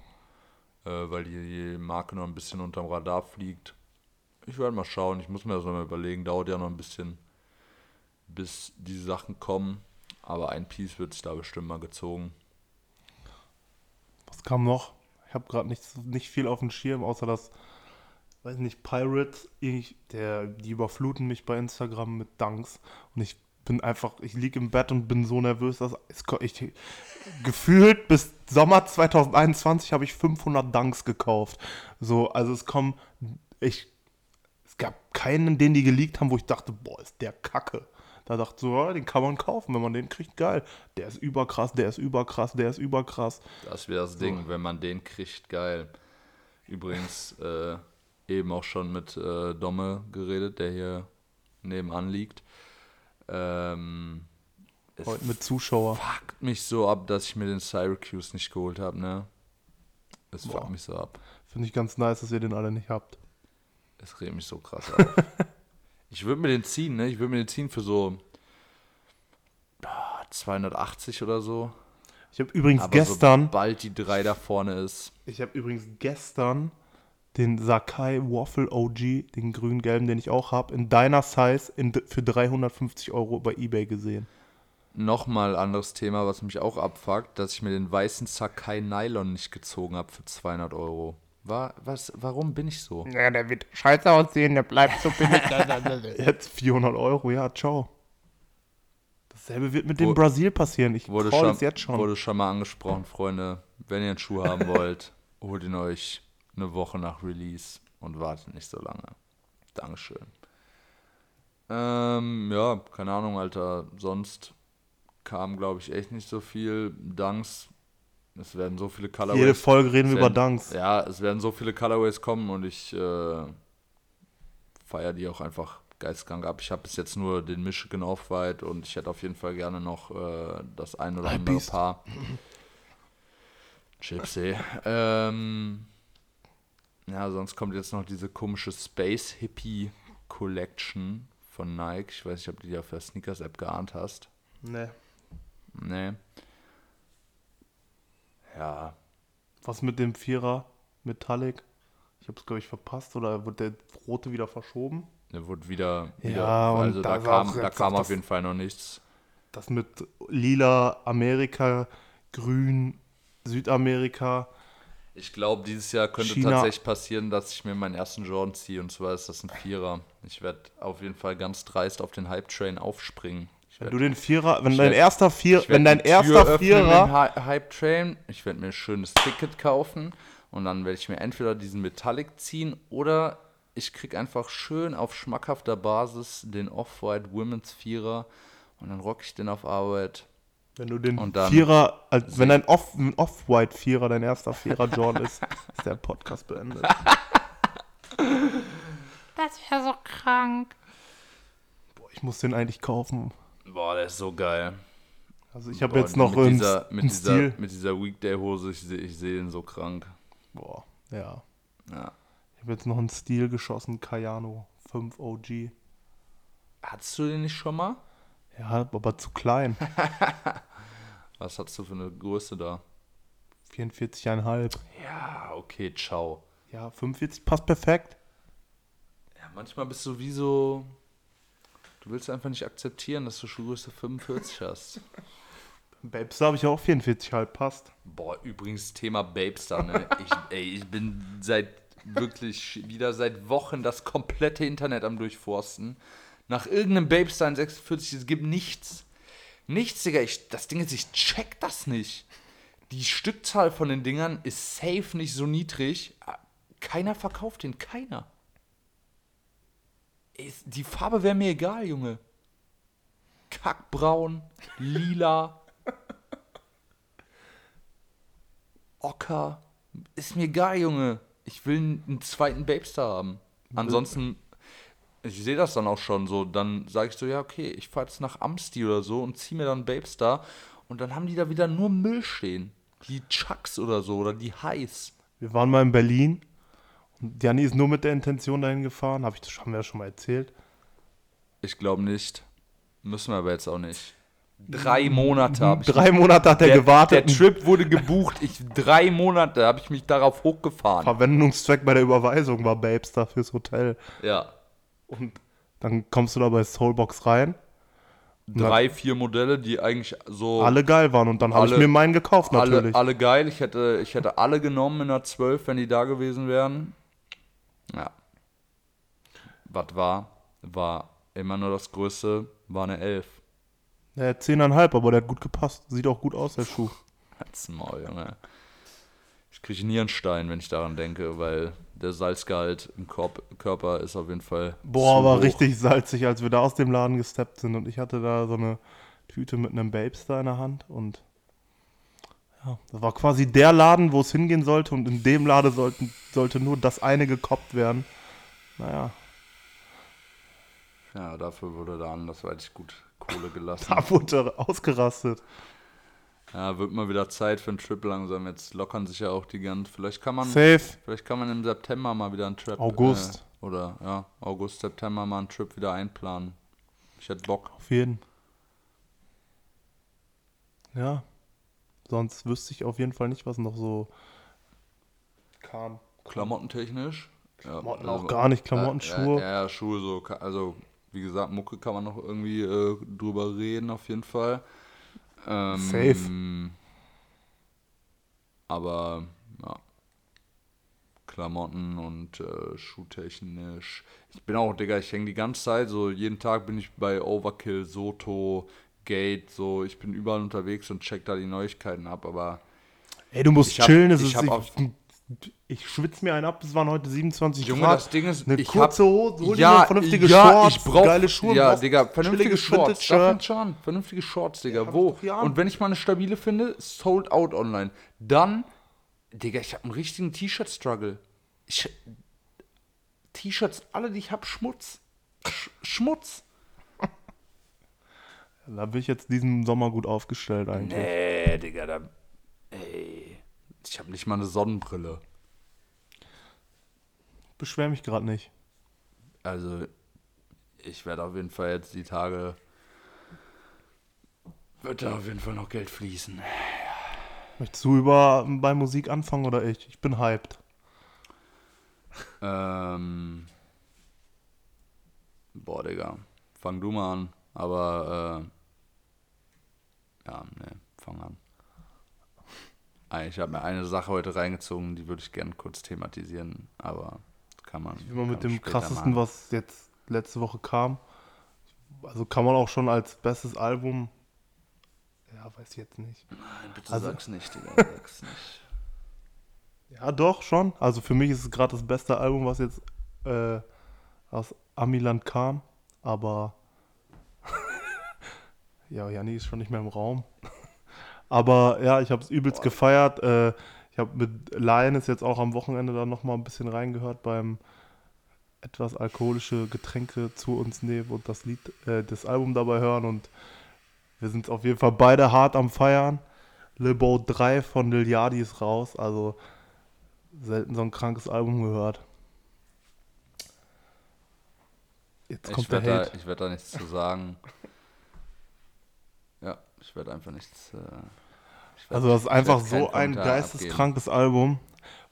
Speaker 2: äh, weil die, die Marke noch ein bisschen unterm Radar fliegt. Ich werde mal schauen, ich muss mir das nochmal überlegen, dauert ja noch ein bisschen, bis die Sachen kommen. Aber ein Piece wird sich da bestimmt mal gezogen.
Speaker 1: Was kam noch? Ich habe gerade nicht, nicht viel auf dem Schirm, außer dass, weiß nicht, Pirates, ich, der, die überfluten mich bei Instagram mit Danks. Und ich bin einfach, ich liege im Bett und bin so nervös, dass ko- ich, gefühlt bis Sommer 2021 habe ich 500 Danks gekauft. So, also es kommen, ich, es gab keinen, den die geleakt haben, wo ich dachte, boah, ist der Kacke. Da dachte ich so, ja, den kann man kaufen, wenn man den kriegt, geil. Der ist überkrass, der ist überkrass, der ist überkrass.
Speaker 2: Das wäre das Ding, wenn man den kriegt, geil. Übrigens, äh, eben auch schon mit äh, Domme geredet, der hier nebenan liegt. Ähm,
Speaker 1: Heute mit Zuschauer.
Speaker 2: fuckt mich so ab, dass ich mir den Syracuse nicht geholt habe, ne? Es fuckt mich so ab.
Speaker 1: Finde ich ganz nice, dass ihr den alle nicht habt.
Speaker 2: Es regt mich so krass auf. ich würde mir den ziehen, ne? Ich würde mir den ziehen für so ah, 280 oder so.
Speaker 1: Ich habe übrigens
Speaker 2: Aber
Speaker 1: gestern,
Speaker 2: sobald die 3 da vorne ist,
Speaker 1: ich habe übrigens gestern den Sakai Waffle OG, den grün-gelben, den ich auch habe, in deiner Size in, für 350 Euro bei Ebay gesehen.
Speaker 2: Nochmal anderes Thema, was mich auch abfuckt, dass ich mir den weißen Sakai Nylon nicht gezogen habe für 200 Euro. War, was, warum bin ich so?
Speaker 1: Ja, der wird scheiße aussehen, der bleibt so billig. Jetzt 400 Euro, ja, ciao. Dasselbe wird mit dem
Speaker 2: Wo-
Speaker 1: Brasil passieren. Ich
Speaker 2: Wurde schon,
Speaker 1: es jetzt schon.
Speaker 2: wurde schon mal angesprochen, Freunde. Wenn ihr einen Schuh haben wollt, holt ihn euch eine Woche nach Release und wartet nicht so lange. Dankeschön. Ähm, ja, keine Ahnung, Alter. Sonst kam, glaube ich, echt nicht so viel. Danks. Es werden so viele Colorways.
Speaker 1: Jede Folge reden wir über Dunks.
Speaker 2: Ja, es werden so viele Colorways kommen und ich äh, feiere die auch einfach geistkrank ab. Ich habe bis jetzt nur den Michigan Off-White und ich hätte auf jeden Fall gerne noch äh, das ein oder andere
Speaker 1: Beast.
Speaker 2: Paar. Gypsy. Ähm, ja, sonst kommt jetzt noch diese komische Space Hippie Collection von Nike. Ich weiß nicht, ob du die auf der Sneakers App geahnt hast.
Speaker 1: Nee.
Speaker 2: Nee. Ja,
Speaker 1: Was mit dem Vierer Metallic? Ich habe es, glaube ich, verpasst oder wird der rote wieder verschoben?
Speaker 2: Der wurde wieder,
Speaker 1: Ja,
Speaker 2: wieder also da kam, da kam auf
Speaker 1: das-
Speaker 2: jeden Fall noch nichts.
Speaker 1: Das mit lila Amerika, grün Südamerika.
Speaker 2: Ich glaube, dieses Jahr könnte
Speaker 1: China-
Speaker 2: tatsächlich passieren, dass ich mir meinen ersten Jordan ziehe und zwar ist das ein Vierer. Ich werde auf jeden Fall ganz dreist auf den Hype-Train aufspringen.
Speaker 1: Wenn
Speaker 2: werd-
Speaker 1: du den Vierer, wenn dein
Speaker 2: werd-
Speaker 1: erster Vier,
Speaker 2: ich werd
Speaker 1: wenn dein erster Vierer,
Speaker 2: im Hy- Hype-Train, ich werde mir ein schönes Ticket kaufen und dann werde ich mir entweder diesen Metallic ziehen oder ich krieg einfach schön auf schmackhafter Basis den Off-White Women's Vierer und dann rock ich den auf Arbeit.
Speaker 1: wenn du den Vierer, als, wenn dein Off, ein Off-White Vierer dein erster Vierer Jordan ist, ist der Podcast beendet.
Speaker 3: Das wäre so krank.
Speaker 1: Boah, ich muss den eigentlich kaufen.
Speaker 2: Boah, der ist so geil.
Speaker 1: Also ich habe jetzt noch
Speaker 2: mit
Speaker 1: einen,
Speaker 2: dieser, mit dieser,
Speaker 1: Stil.
Speaker 2: mit dieser Weekday-Hose, ich sehe ich seh ihn so krank.
Speaker 1: Boah, ja.
Speaker 2: Ja.
Speaker 1: Ich habe jetzt noch einen Stil geschossen, Kayano 5 OG.
Speaker 2: Hattest du den nicht schon mal?
Speaker 1: Ja, aber zu klein.
Speaker 2: Was hattest du für eine Größe da?
Speaker 1: 44,5.
Speaker 2: Ja, okay, ciao.
Speaker 1: Ja, 45 passt perfekt.
Speaker 2: Ja, manchmal bist du wie so. Du willst einfach nicht akzeptieren, dass du Schuhgröße 45 hast.
Speaker 1: Babes, da habe ich auch 44,5 passt.
Speaker 2: Boah, übrigens Thema Babestar, ne? Ich, ey, ich bin seit wirklich wieder seit Wochen das komplette Internet am Durchforsten. Nach irgendeinem Babestar in 46, es gibt nichts. Nichts, Digga. Ich, das Ding ist, ich check das nicht. Die Stückzahl von den Dingern ist safe nicht so niedrig. Keiner verkauft den, keiner. Ist- Die Farbe wäre mir egal, Junge. Kackbraun, lila, Ocker. Ist mir egal, Junge. Ich will einen zweiten Babestar haben. Ansonsten, ich sehe das dann auch schon so. Dann sage ich so, ja, okay, ich fahre jetzt nach Amsti oder so und ziehe mir dann einen Babestar. Und dann haben die da wieder nur Müll stehen. die Chucks oder so oder die Highs.
Speaker 1: Wir waren mal in Berlin Janni ist nur mit der Intention dahin gefahren. Hab ich, das haben wir ja schon mal erzählt.
Speaker 2: Ich glaube nicht. Müssen wir aber jetzt auch nicht. Drei Monate habe ich.
Speaker 1: Drei Monate hat er
Speaker 2: der,
Speaker 1: gewartet.
Speaker 2: Der Trip wurde gebucht. Ich, drei Monate habe ich mich darauf hochgefahren.
Speaker 1: Verwendungszweck bei der Überweisung war Babes da fürs Hotel.
Speaker 2: Ja.
Speaker 1: Und dann kommst du da bei Soulbox rein.
Speaker 2: Drei, vier Modelle, die eigentlich so.
Speaker 1: Alle geil waren und dann habe ich
Speaker 2: Alle-
Speaker 1: mir meinen gekauft
Speaker 2: alle,
Speaker 1: natürlich.
Speaker 2: alle geil. Ich hätte, ich hätte alle genommen in der 12, wenn die da gewesen wären. Ja. Was war? War immer nur das Größte, war eine 11.
Speaker 1: Ja, 10,5, aber der hat gut gepasst. Sieht auch gut aus, der Schuh.
Speaker 2: Halt's Maul, Junge. Ich kriege Nierenstein, wenn ich daran denke, weil der Salzgehalt im Korb, Körper ist auf jeden Fall.
Speaker 1: Boah, war
Speaker 2: hoch.
Speaker 1: richtig salzig, als wir da aus dem Laden gesteppt sind und ich hatte da so eine Tüte mit einem Babes da in der Hand und ja, das war quasi der Laden, wo es hingehen sollte und in dem Laden sollten, sollte nur das eine gekoppt werden. Naja,
Speaker 2: Ja, dafür wurde da andersweitig gut Kohle gelassen.
Speaker 1: da wurde er ausgerastet.
Speaker 2: Ja, wird mal wieder Zeit für einen Trip langsam. Jetzt lockern sich ja auch die ganzen. Vielleicht kann man.
Speaker 1: Safe.
Speaker 2: Vielleicht kann man im September mal wieder einen Trip.
Speaker 1: August.
Speaker 2: Äh, oder ja, August, September mal einen Trip wieder einplanen. Ich hätte Bock.
Speaker 1: Auf jeden. Ja. Sonst wüsste ich auf jeden Fall nicht, was noch so kam.
Speaker 2: Klamottentechnisch. Ja,
Speaker 1: Klamotten
Speaker 2: also-
Speaker 1: auch gar nicht. Klamotten,
Speaker 2: ja,
Speaker 1: Schuhe.
Speaker 2: Ja, ja, Schuhe so. Also, wie gesagt, Mucke kann man noch irgendwie äh, drüber reden, auf jeden Fall. Ähm,
Speaker 1: Safe.
Speaker 2: Aber, ja. Klamotten und äh, schuhtechnisch. Ich bin auch, Digga, ich hänge die ganze Zeit, so jeden Tag bin ich bei Overkill, Soto, Gate, so, ich bin überall unterwegs und check da die Neuigkeiten ab, aber
Speaker 1: Ey, du musst
Speaker 2: Ich hab-
Speaker 1: chillen. Es
Speaker 2: ich
Speaker 1: ist,
Speaker 2: hab
Speaker 1: ich, schwitze mir einen ab. Es waren heute 27
Speaker 2: Junge,
Speaker 1: Grad.
Speaker 2: das Ding ist,
Speaker 1: eine
Speaker 2: ich
Speaker 1: kurze
Speaker 2: hab-
Speaker 1: Hose, hol dir
Speaker 2: ja,
Speaker 1: vernünftige
Speaker 2: ja,
Speaker 1: Shorts,
Speaker 2: ich brauch,
Speaker 1: geile Schuhe.
Speaker 2: Ja, Digga, vernünftige Shorts. Davon schon. Vernünftige Shorts, Digga.
Speaker 1: hab
Speaker 2: Wo? Und wenn ich mal eine stabile finde, sold out online. Dann, Digga, ich habe einen richtigen T-Shirt-Struggle. T-Shirts, alle, die ich habe, Schmutz. Sch Schmutz.
Speaker 1: Da bin ich jetzt diesen Sommer gut aufgestellt eigentlich.
Speaker 2: Nee, Digga, da. Ey. Ich habe nicht mal eine Sonnenbrille.
Speaker 1: Beschwer mich gerade nicht.
Speaker 2: Also, ich werde auf jeden Fall jetzt die Tage. Wird da auf jeden Fall noch Geld fließen.
Speaker 1: Möchtest du über bei Musik anfangen oder ich? Ich bin hyped.
Speaker 2: Ähm. Boah, Digga. Fang du mal an. Aber, äh. Ja, ne, fang an. Ah, Ich habe mir eine Sache heute reingezogen, die würde ich gerne kurz thematisieren, aber kann man.
Speaker 1: Immer
Speaker 2: kann
Speaker 1: mit dem krassesten,
Speaker 2: machen.
Speaker 1: was jetzt letzte Woche kam. Also kann man auch schon als bestes Album. Ja, weiß ich jetzt nicht.
Speaker 2: Nein, bitte
Speaker 1: also-
Speaker 2: sag's nicht, Digga, sag's nicht.
Speaker 1: Ja, doch, schon. Also für mich ist es gerade das beste Album, was jetzt äh, aus Amiland kam. Aber ja, Janni ist schon nicht mehr im Raum. Aber ja, ich habe es übelst gefeiert. Äh, ich habe mit Lioness jetzt auch am Wochenende dann nochmal ein bisschen reingehört beim etwas alkoholische Getränke zu uns nehmen und das Lied, äh, das Album dabei hören. Und wir sind auf jeden Fall beide hart am Feiern. Le Beau 3 von Lil Yachty ist raus. Also selten so ein krankes Album gehört. Jetzt
Speaker 2: Ich
Speaker 1: kommt der
Speaker 2: werde
Speaker 1: Hate.
Speaker 2: da, ich werd da nichts zu sagen. Ich werde einfach nichts. Äh,
Speaker 1: also das ist einfach so ein geisteskrankes Album.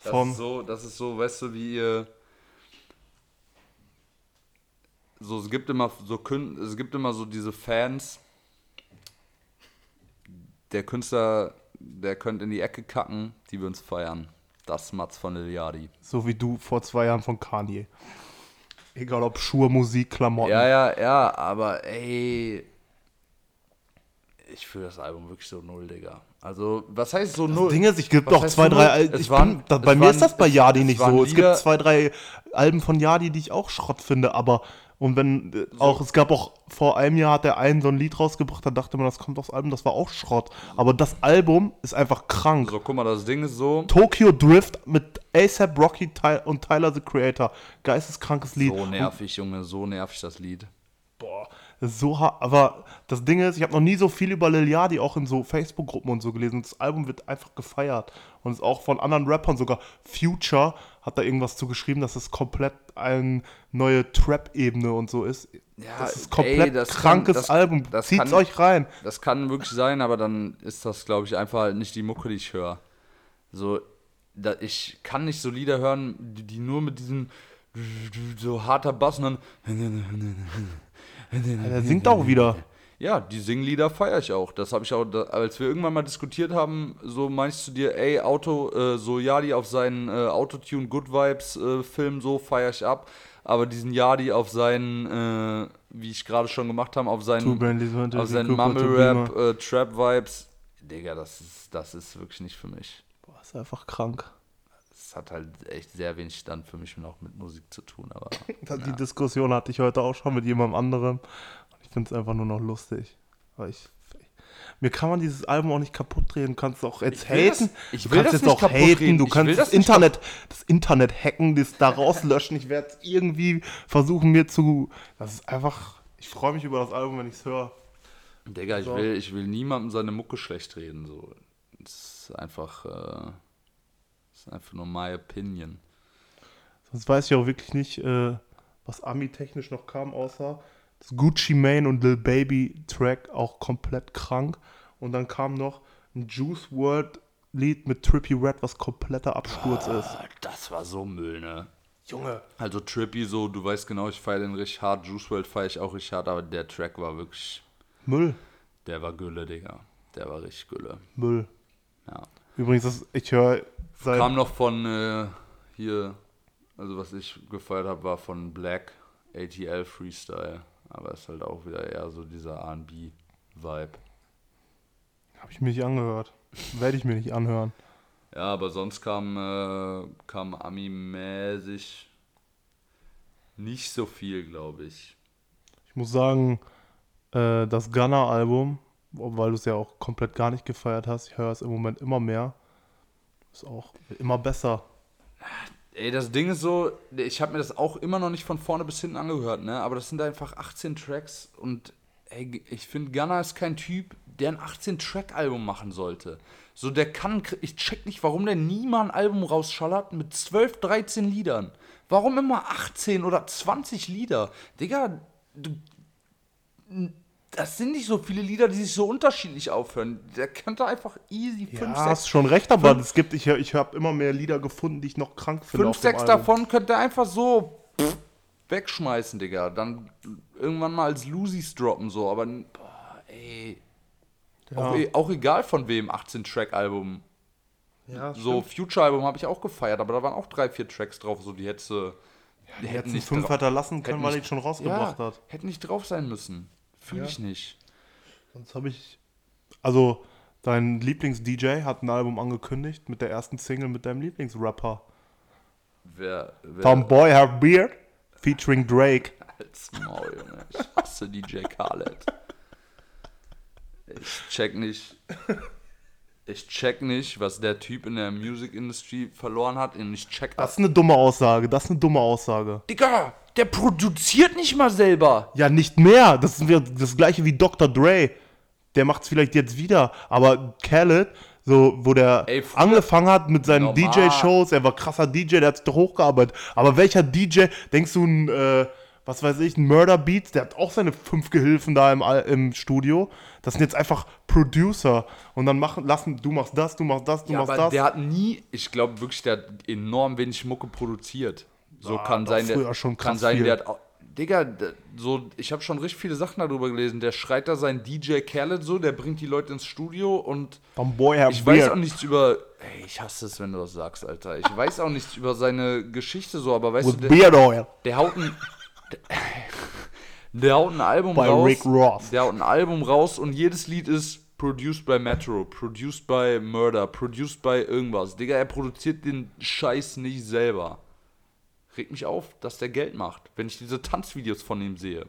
Speaker 2: Das
Speaker 1: Vom,
Speaker 2: ist so, das ist so, weißt du, wie ihr. So, es gibt immer so Kün es gibt immer so diese Fans. Der Künstler, der könnte in die Ecke kacken, die wir uns feiern. Das Mats von Liliadi.
Speaker 1: so wie du vor zwei Jahren von Kanye. Egal ob Schuhe, Musik, Klamotten.
Speaker 2: Ja, ja, ja, aber ey. Ich fühle das Album wirklich so null, Digga. Also, was heißt so null?
Speaker 1: Ding ist, ich gibt
Speaker 2: heißt
Speaker 1: zwei,
Speaker 2: so
Speaker 1: drei.
Speaker 2: Es
Speaker 1: Ich
Speaker 2: waren-
Speaker 1: bin, da,
Speaker 2: es
Speaker 1: bei mir
Speaker 2: waren-
Speaker 1: ist das bei
Speaker 2: es-
Speaker 1: Yadi
Speaker 2: es
Speaker 1: nicht
Speaker 2: waren
Speaker 1: so. Es
Speaker 2: Lieder-
Speaker 1: gibt zwei, drei Alben von Yadi, die ich auch Schrott finde, aber und wenn äh, auch, es gab auch vor einem Jahr hat er einen so ein Lied rausgebracht, da dachte man, das kommt aufs Album, das war auch Schrott. Aber das Album ist einfach krank.
Speaker 2: So, guck mal, das Ding ist so.
Speaker 1: Tokyo Drift mit ASAP Rocky und Tyler the Creator. Geisteskrankes Lied.
Speaker 2: So nervig, Junge, so nervig das Lied.
Speaker 1: So hart. Aber das Ding ist, ich habe noch nie so viel über Lil Yachty auch in so Facebook-Gruppen und so gelesen. Das Album wird einfach gefeiert. Und ist auch von anderen Rappern, sogar Future hat da irgendwas zu geschrieben, dass es komplett eine neue Trap-Ebene und so ist.
Speaker 2: Ja,
Speaker 1: das ist komplett
Speaker 2: ey, das kann-
Speaker 1: krankes
Speaker 2: das-
Speaker 1: Album.
Speaker 2: das
Speaker 1: Zieht's
Speaker 2: kann-
Speaker 1: euch rein.
Speaker 2: Das kann wirklich sein, aber dann ist das, glaube ich, einfach halt nicht die Mucke, die ich höre. So, da, ich kann nicht so Lieder hören, die, die nur mit diesem so harter Bass und dann.
Speaker 1: Der singt auch wieder.
Speaker 2: Ja, die Singlieder feiere ich auch. Das habe ich auch, als wir irgendwann mal diskutiert haben, so meinst du dir, ey, Auto, äh, so Yadi auf seinen äh, Autotune Good Vibes äh, Film, so feiere ich ab. Aber diesen Yadi auf seinen, äh, wie ich gerade schon gemacht habe, auf seinen, auf seinen Mumble. Rap, äh, Trap Vibes, Digga, das ist, das ist wirklich nicht für mich.
Speaker 1: Boah, ist einfach krank.
Speaker 2: Das hat halt echt sehr wenig dann für mich noch mit Musik zu tun, aber
Speaker 1: Die Diskussion hatte ich heute auch schon mit jemandem anderem. Und ich finde es einfach nur noch lustig. Weil ich, mir kann man dieses Album auch nicht kaputt drehen. Du kannst auch jetzt
Speaker 2: das-
Speaker 1: haten.
Speaker 2: ich
Speaker 1: du
Speaker 2: will
Speaker 1: kannst
Speaker 2: das
Speaker 1: jetzt
Speaker 2: nicht
Speaker 1: auch
Speaker 2: kaputt
Speaker 1: haten.
Speaker 2: reden.
Speaker 1: Du
Speaker 2: Ich
Speaker 1: kannst das, Internet, das Internet hacken, das da rauslöschen. Ich werde es irgendwie versuchen, mir zu. Das ist einfach. Ich freue mich über das Album, wenn ich es höre.
Speaker 2: Digga, ich
Speaker 1: So.
Speaker 2: will, ich will niemandem seine Mucke schlecht reden. So. Das ist einfach, äh, das ist einfach nur my opinion.
Speaker 1: Sonst weiß ich auch wirklich nicht, äh, was Ami-technisch noch kam, außer das Gucci Mane und Lil Baby Track auch komplett krank. Und dann kam noch ein Juice World Lied mit Trippy Red, was kompletter Absturz ist.
Speaker 2: Ah, Das war so Müll, ne?
Speaker 1: Junge.
Speaker 2: Also Trippy so, du weißt genau, ich feiere den richtig hart. Juice WRLD feiere ich auch richtig hart, aber der Track war wirklich,
Speaker 1: Müll.
Speaker 2: der war Gülle, Digga. Der war richtig Gülle.
Speaker 1: Müll.
Speaker 2: Ja.
Speaker 1: Übrigens, das, ich höre seit.
Speaker 2: Kam noch von äh, hier, also was ich gefeiert habe, war von Black ATL Freestyle. Aber ist halt auch wieder eher so dieser RB-Vibe.
Speaker 1: Habe ich mir nicht angehört. Werde ich mir nicht anhören.
Speaker 2: Ja, aber sonst kam, äh, kam Ami-mäßig nicht so viel, glaube ich.
Speaker 1: Ich muss sagen, äh, das Gunner-Album, weil du es ja auch komplett gar nicht gefeiert hast, ich höre es im Moment immer mehr. Ist auch immer besser.
Speaker 2: Ey, das Ding ist so, ich habe mir das auch immer noch nicht von vorne bis hinten angehört, ne? Aber das sind einfach 18 Tracks und ey, ich finde, Gunna ist kein Typ, der ein 18-Track-Album machen sollte. So, der kann, ich check nicht, warum der nie mal ein Album rausschallert mit 12, 13 Liedern. Warum immer 18 oder 20 Lieder? Digga, du, das sind nicht so viele Lieder, die sich so unterschiedlich aufhören. Der könnte einfach easy 5,
Speaker 1: Ja,
Speaker 2: 6
Speaker 1: hast schon recht, aber
Speaker 2: fünf-
Speaker 1: es gibt, ich, ich habe immer mehr Lieder gefunden, die ich noch krank finde.
Speaker 2: Fünf,
Speaker 1: auf dem
Speaker 2: sechs
Speaker 1: Album.
Speaker 2: davon könnt ihr einfach so pff, wegschmeißen, Digga. Dann irgendwann mal als Lusis droppen, so. Aber, boah, ey. Auch, e- auch egal von wem, 18-Track-Album.
Speaker 1: Ja,
Speaker 2: So, Future-Album habe ich auch gefeiert, aber da waren auch drei, vier Tracks drauf, so die hättest du. die
Speaker 1: hätten
Speaker 2: hätten nicht
Speaker 1: fünf hat er lassen können, weil er ihn schon rausgebracht
Speaker 2: ja,
Speaker 1: hat.
Speaker 2: Hätten nicht drauf sein müssen. Fühle
Speaker 1: Ja.
Speaker 2: ich nicht.
Speaker 1: Sonst habe ich. Also, dein Lieblings-DJ hat ein Album angekündigt mit der ersten Single mit deinem Lieblingsrapper.
Speaker 2: Wer, wer
Speaker 1: Tom Boy Have Beard featuring Drake.
Speaker 2: Als Maul, Junge. Ich hasse DJ Khaled. Ich check nicht. Ich check nicht, was der Typ in der Music Industry verloren hat. Und ich check
Speaker 1: Das
Speaker 2: das.
Speaker 1: ist eine dumme Aussage. Das ist eine dumme Aussage.
Speaker 2: Digga, der produziert nicht mal selber.
Speaker 1: Ja, nicht mehr. Das ist das gleiche wie Dr. Dre. Der macht es vielleicht jetzt wieder. Aber Khaled, so, wo der
Speaker 2: Ey,
Speaker 1: angefangen hat mit seinen. DJ-Shows, er war krasser DJ, der hat sich doch hochgearbeitet. Aber welcher DJ, denkst du, ein, äh, was weiß ich, ein Murder Beats, der hat auch seine fünf Gehilfen da im, im Studio. Das sind jetzt einfach Producer. Und dann machen, lassen, du machst das, du machst das, du
Speaker 2: Ja,
Speaker 1: machst
Speaker 2: aber
Speaker 1: das.
Speaker 2: der hat nie, ich glaube wirklich, der hat enorm wenig Mucke produziert. So
Speaker 1: Ah,
Speaker 2: kann sein, der,
Speaker 1: früher schon
Speaker 2: kann
Speaker 1: krass
Speaker 2: sein,
Speaker 1: viel.
Speaker 2: der hat Digga, so, ich habe schon richtig viele Sachen darüber gelesen. Der schreit da seinen DJ Khaled so, der bringt die Leute ins Studio und
Speaker 1: Tom Boy Have
Speaker 2: ich weiß auch nichts über, ey, ich hasse es, wenn du das sagst, Alter. Ich weiß auch nichts über seine Geschichte so, aber weißt
Speaker 1: With
Speaker 2: du, der,
Speaker 1: Beard Oil.
Speaker 2: der haut ein, der, haut ein Album
Speaker 1: Bei
Speaker 2: raus.
Speaker 1: Rick Ross.
Speaker 2: Der haut ein Album raus und jedes Lied ist produced by Metro, produced by Murder, produced by irgendwas. Digga, er produziert den Scheiß nicht selber. Regt mich auf, dass der Geld macht, wenn ich diese Tanzvideos von ihm sehe.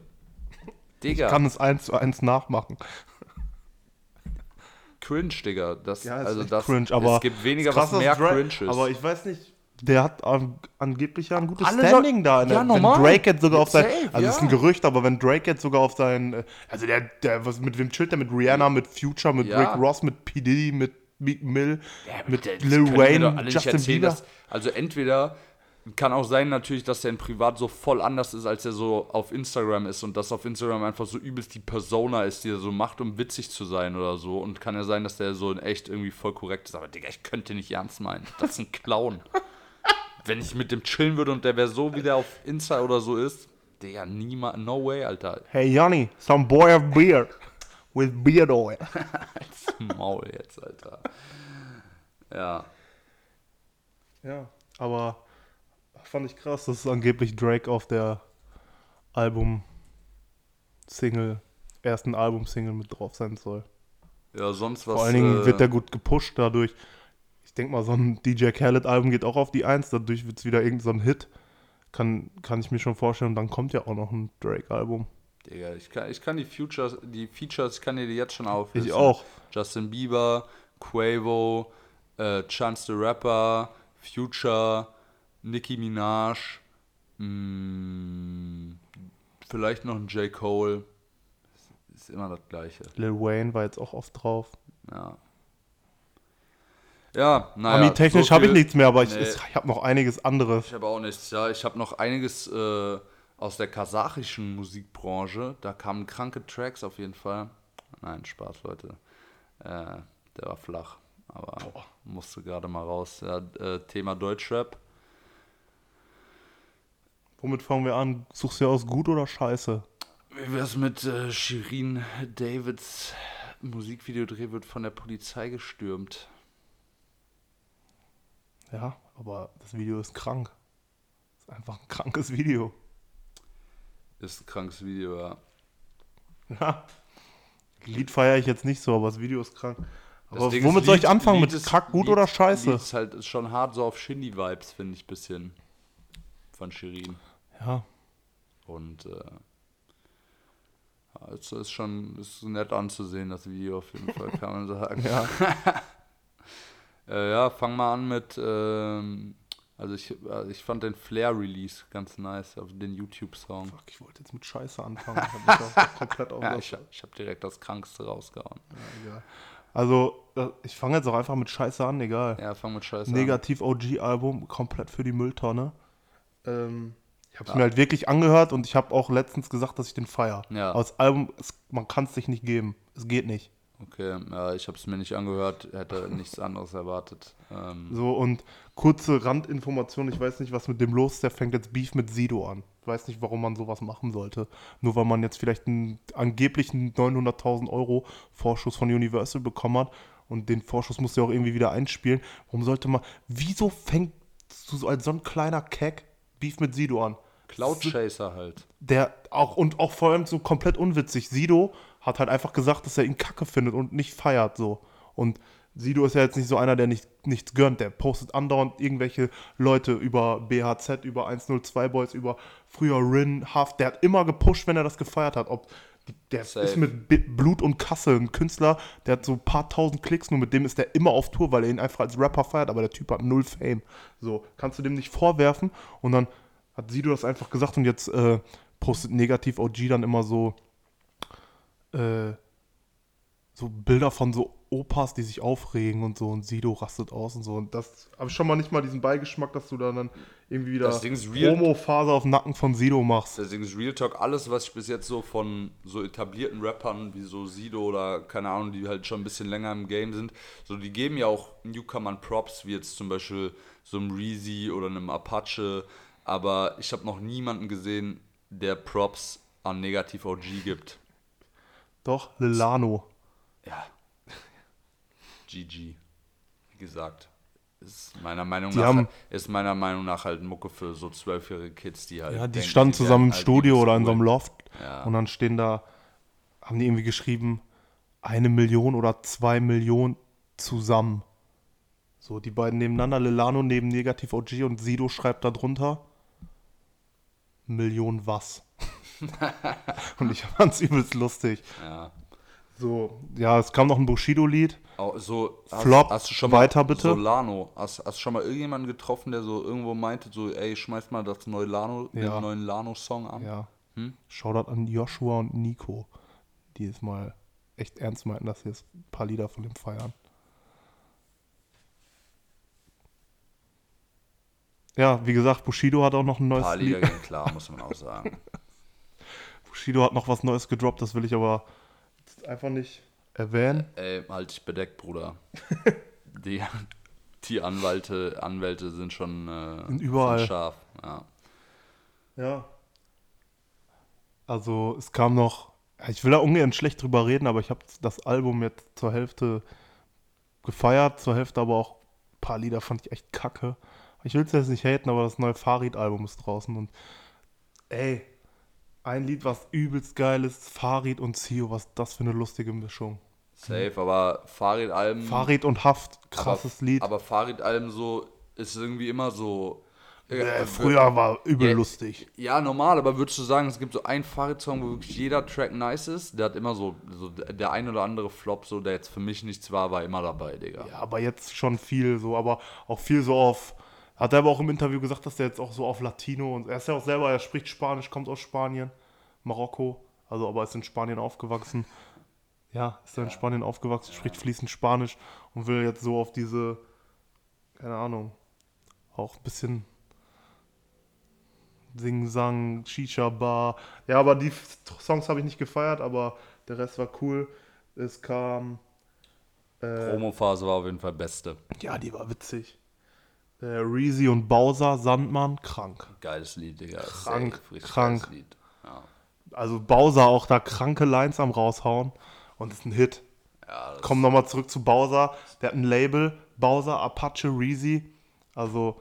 Speaker 2: Digga,
Speaker 1: Kann es eins zu eins nachmachen.
Speaker 2: cringe, Digga. Das,
Speaker 1: Ja, ist
Speaker 2: also das,
Speaker 1: cringe, aber
Speaker 2: es gibt weniger, was mehr cringe ist.
Speaker 1: Aber ich weiß nicht, Der hat an, angeblich ja ein gutes
Speaker 2: Alle
Speaker 1: Standing
Speaker 2: soll-
Speaker 1: da. In
Speaker 2: Ja,
Speaker 1: der,
Speaker 2: normal.
Speaker 1: Wenn Drake jetzt sogar auf sein.
Speaker 2: Safe,
Speaker 1: Also, es ist ein
Speaker 2: ja.
Speaker 1: Gerücht, aber wenn Drake jetzt sogar auf sein. äh, Also, der, der, was, mit wem chillt der? Mit Rihanna, mit Future, mit
Speaker 2: Ja.
Speaker 1: Rick Ross, mit P. Diddy, mit Meek Mill, mit
Speaker 2: Das
Speaker 1: Lil Wayne, Justin
Speaker 2: erzählen,
Speaker 1: Bieber.
Speaker 2: dass- also entweder kann auch sein natürlich, dass der in Privat so voll anders ist, als er so auf Instagram ist und dass auf Instagram einfach so übelst die Persona ist, die er so macht, um witzig zu sein oder so. Und kann ja sein, dass der so in echt irgendwie voll korrekt ist. Aber Digga, ich könnte nicht ernst meinen. Das ist ein Clown. Wenn ich mit dem chillen würde und der wäre so, wie der auf Insta oder so ist, Digga, niemals, no way, Alter.
Speaker 1: Hey, Johnny, some boy of beer. With beard oil.
Speaker 2: Als Maul jetzt, Alter. Ja.
Speaker 1: Ja, aber fand ich krass, dass angeblich Drake auf der Album-Single, ersten Album-Single mit drauf sein soll.
Speaker 2: Ja, sonst was.
Speaker 1: Vor allen Dingen
Speaker 2: äh,
Speaker 1: wird der gut gepusht dadurch. Ich denke mal, so ein DJ Khaled-Album geht auch auf die Eins, dadurch wird es wieder irgendein so ein Hit. Kann, kann ich mir schon vorstellen. Und dann kommt ja auch noch ein Drake-Album.
Speaker 2: Digga, ich kann, ich kann die Futures, die Features, ich kann dir die jetzt schon auflisten.
Speaker 1: Ich auch.
Speaker 2: Justin Bieber, Quavo, äh, Chance the Rapper, Future, Nicki Minaj, mh, vielleicht noch ein J. Cole. Ist, ist immer das Gleiche.
Speaker 1: Lil Wayne war jetzt auch oft drauf.
Speaker 2: Ja. Ja, naja.
Speaker 1: Ami-technisch
Speaker 2: so
Speaker 1: habe ich nichts mehr, aber ich,
Speaker 2: Nee.
Speaker 1: ich habe noch einiges anderes.
Speaker 2: Ich habe auch nichts, ja. Ich habe noch einiges äh, aus der kasachischen Musikbranche. Da kamen kranke Tracks auf jeden Fall. Nein, Spaß, Leute. Äh, der war flach. Aber musste gerade mal raus. Ja, äh, Thema Deutschrap.
Speaker 1: Womit fangen wir an? Suchst du aus gut oder scheiße?
Speaker 2: Wie wär's mit äh, Shirin Davids Musikvideodreh wird von der Polizei gestürmt?
Speaker 1: Ja, aber das Video ist krank. Ist einfach ein krankes Video.
Speaker 2: Ist ein krankes Video, ja.
Speaker 1: Ja. Lied feiere ich jetzt nicht so, aber das Video ist krank. Aber womit
Speaker 2: ist,
Speaker 1: soll ich
Speaker 2: Lied-
Speaker 1: anfangen?
Speaker 2: Lied
Speaker 1: Mit
Speaker 2: ist-
Speaker 1: Kack, gut
Speaker 2: Lied-
Speaker 1: oder scheiße?
Speaker 2: Lied ist halt schon hart so auf Shindy-Vibes, finde ich, bisschen. Von Shirin.
Speaker 1: Ja,
Speaker 2: Und äh, es ist schon ist nett anzusehen, das Video auf jeden Fall, kann man sagen.
Speaker 1: ja.
Speaker 2: Äh, ja, fang mal an mit, ähm, also ich, äh, ich fand den Flair-Release ganz nice, auf den YouTube-Song.
Speaker 1: Fuck, ich wollte jetzt mit Scheiße anfangen. Hab ich auch komplett
Speaker 2: Ja, ich, ich habe direkt das Krankste rausgehauen.
Speaker 1: Egal. Also, äh, ich fange jetzt auch einfach mit Scheiße an, egal.
Speaker 2: Ja, fang mit Scheiße
Speaker 1: Negativ OG-Album, komplett für die Mülltonne. Ähm, ich habe es mir halt wirklich angehört und ich habe auch letztens gesagt, dass ich den feier.
Speaker 2: Ja.
Speaker 1: Aber das Album, es, man kann es sich nicht geben. Es geht nicht.
Speaker 2: Okay, ja, ich habe es mir nicht angehört, hätte nichts anderes erwartet. Ähm,
Speaker 1: So, und kurze Randinformation, ich weiß nicht, was mit dem los ist, der fängt jetzt Beef mit Sido an. Ich weiß nicht, warum man sowas machen sollte. Nur weil man jetzt vielleicht einen angeblichen 900.000 Euro Vorschuss von Universal bekommen hat und den Vorschuss muss ja auch irgendwie wieder einspielen. Warum sollte man, wieso fängt so als so ein kleiner Keck Beef mit Sido an?
Speaker 2: Cloud Chaser halt.
Speaker 1: Der auch und auch vor allem so komplett unwitzig. Sido hat halt einfach gesagt, dass er ihn kacke findet und nicht feiert so. Und Sido ist ja jetzt nicht so einer, der nicht, nichts gönnt. Der postet andauernd irgendwelche Leute über BHZ, über 102 Boys, über früher Rin, Haft. Der hat immer gepusht, wenn er das gefeiert hat. Ob der
Speaker 2: Safe.
Speaker 1: ist mit Blut und Kassel ein Künstler, der hat so ein paar tausend Klicks, nur mit dem ist der immer auf Tour, weil er ihn einfach als Rapper feiert, aber der Typ hat null Fame. So, kannst du dem nicht vorwerfen. Und dann hat Sido das einfach gesagt und jetzt äh, postet negativ OG dann immer so äh, so Bilder von so Opas, die sich aufregen und so und Sido rastet aus und so. Und das habe ich schon mal nicht mal diesen Beigeschmack, dass du da dann irgendwie wieder. Promo-Phase auf den Nacken von Sido machst.
Speaker 2: Deswegen ist Real Talk alles, was ich bis jetzt so von so etablierten Rappern wie so Sido oder keine Ahnung, die halt schon ein bisschen länger im Game sind, so die geben ja auch Newcomern Props, wie jetzt zum Beispiel so einem Reezy oder einem Apache, aber ich habe noch niemanden gesehen, der Props an Negativ OG gibt.
Speaker 1: Doch, Lilano.
Speaker 2: Ja. GG. Wie gesagt. Ist meiner Meinung
Speaker 1: Die
Speaker 2: nach
Speaker 1: haben-
Speaker 2: ist meiner Meinung nach halt Mucke für so zwölfjährige Kids, die halt.
Speaker 1: Ja, die
Speaker 2: denken,
Speaker 1: standen zusammen im
Speaker 2: halt
Speaker 1: Studio oder in so einem Loft.
Speaker 2: Ja.
Speaker 1: Und dann stehen da, haben die irgendwie geschrieben, eine Million oder zwei Millionen zusammen. So, die beiden nebeneinander, Lilano neben Negativ OG und Sido schreibt da drunter, Million was. und ich fand's übelst lustig.
Speaker 2: Ja.
Speaker 1: So, ja, es kam noch ein Bushido-Lied.
Speaker 2: Auch so, hast,
Speaker 1: Flop,
Speaker 2: hast du schon mal
Speaker 1: weiter bitte.
Speaker 2: Solano, hast, hast du schon mal irgendjemanden getroffen, der so irgendwo meinte, so, ey, schmeiß mal das neue Lano,
Speaker 1: Ja.
Speaker 2: den neuen Lano-Song an?
Speaker 1: Ja.
Speaker 2: Hm?
Speaker 1: Shoutout an Joshua und Nico, die es mal echt ernst meinten, dass sie jetzt ein paar Lieder von dem feiern. Ja, wie gesagt, Bushido hat auch noch ein
Speaker 2: Ein
Speaker 1: neues
Speaker 2: paar Lieder
Speaker 1: Lied.
Speaker 2: gehen klar, muss man auch sagen.
Speaker 1: Bushido hat noch was Neues gedroppt, das will ich aber einfach nicht erwähnen.
Speaker 2: Ey, halt dich bedeckt, Bruder. Die, die Anwälte, Anwälte sind schon äh,
Speaker 1: Sind überall.
Speaker 2: Sind scharf. Ja.
Speaker 1: Ja. Also es kam noch, ich will da ungern schlecht drüber reden, aber ich habe das Album jetzt zur Hälfte gefeiert, zur Hälfte aber auch ein paar Lieder fand ich echt kacke. Ich will es jetzt nicht haten, aber das neue Farid-Album ist draußen und ey, ein Lied, was übelst geil ist, Farid und Zio, was das für eine lustige Mischung.
Speaker 2: Safe, aber Farid-Alben.
Speaker 1: Farid und Haft,
Speaker 2: aber,
Speaker 1: krasses Lied.
Speaker 2: Aber Farid-Alben so ist irgendwie immer so.
Speaker 1: äh, früher war übel
Speaker 2: Ja,
Speaker 1: lustig.
Speaker 2: Ja, normal, aber würdest du sagen, es gibt so einen Farid-Song, wo wirklich jeder Track nice ist? Der hat immer so, so der ein oder andere Flop, so der jetzt für mich nichts war, war immer dabei, Digga.
Speaker 1: Ja, aber jetzt schon viel so, aber auch viel so auf. Hat er aber auch im Interview gesagt, dass er jetzt auch so auf Latino und er ist ja auch selber, er spricht Spanisch, kommt aus Spanien, Marokko, also aber ist in Spanien aufgewachsen. Ja, ist er in Spanien aufgewachsen, spricht fließend Spanisch und will jetzt so auf diese, keine Ahnung, auch ein bisschen Sing, Sang, Shisha-Bar. Ja, aber die Songs habe ich nicht gefeiert, aber der Rest war cool. Es kam. Äh,
Speaker 2: Promo-Phase war auf jeden Fall beste.
Speaker 1: ja, die war witzig. Äh, Reezy und Bowser, Sandmann, krank.
Speaker 2: Geiles Lied, Digga.
Speaker 1: Krank,
Speaker 2: Safe,
Speaker 1: krank.
Speaker 2: Lied. Ja.
Speaker 1: Also Bowser auch da kranke Lines am raushauen und ist ein Hit.
Speaker 2: Ja, das
Speaker 1: Kommen nochmal zurück zu Bowser. Der hat ein Label, Bowser, Apache, Reezy. Also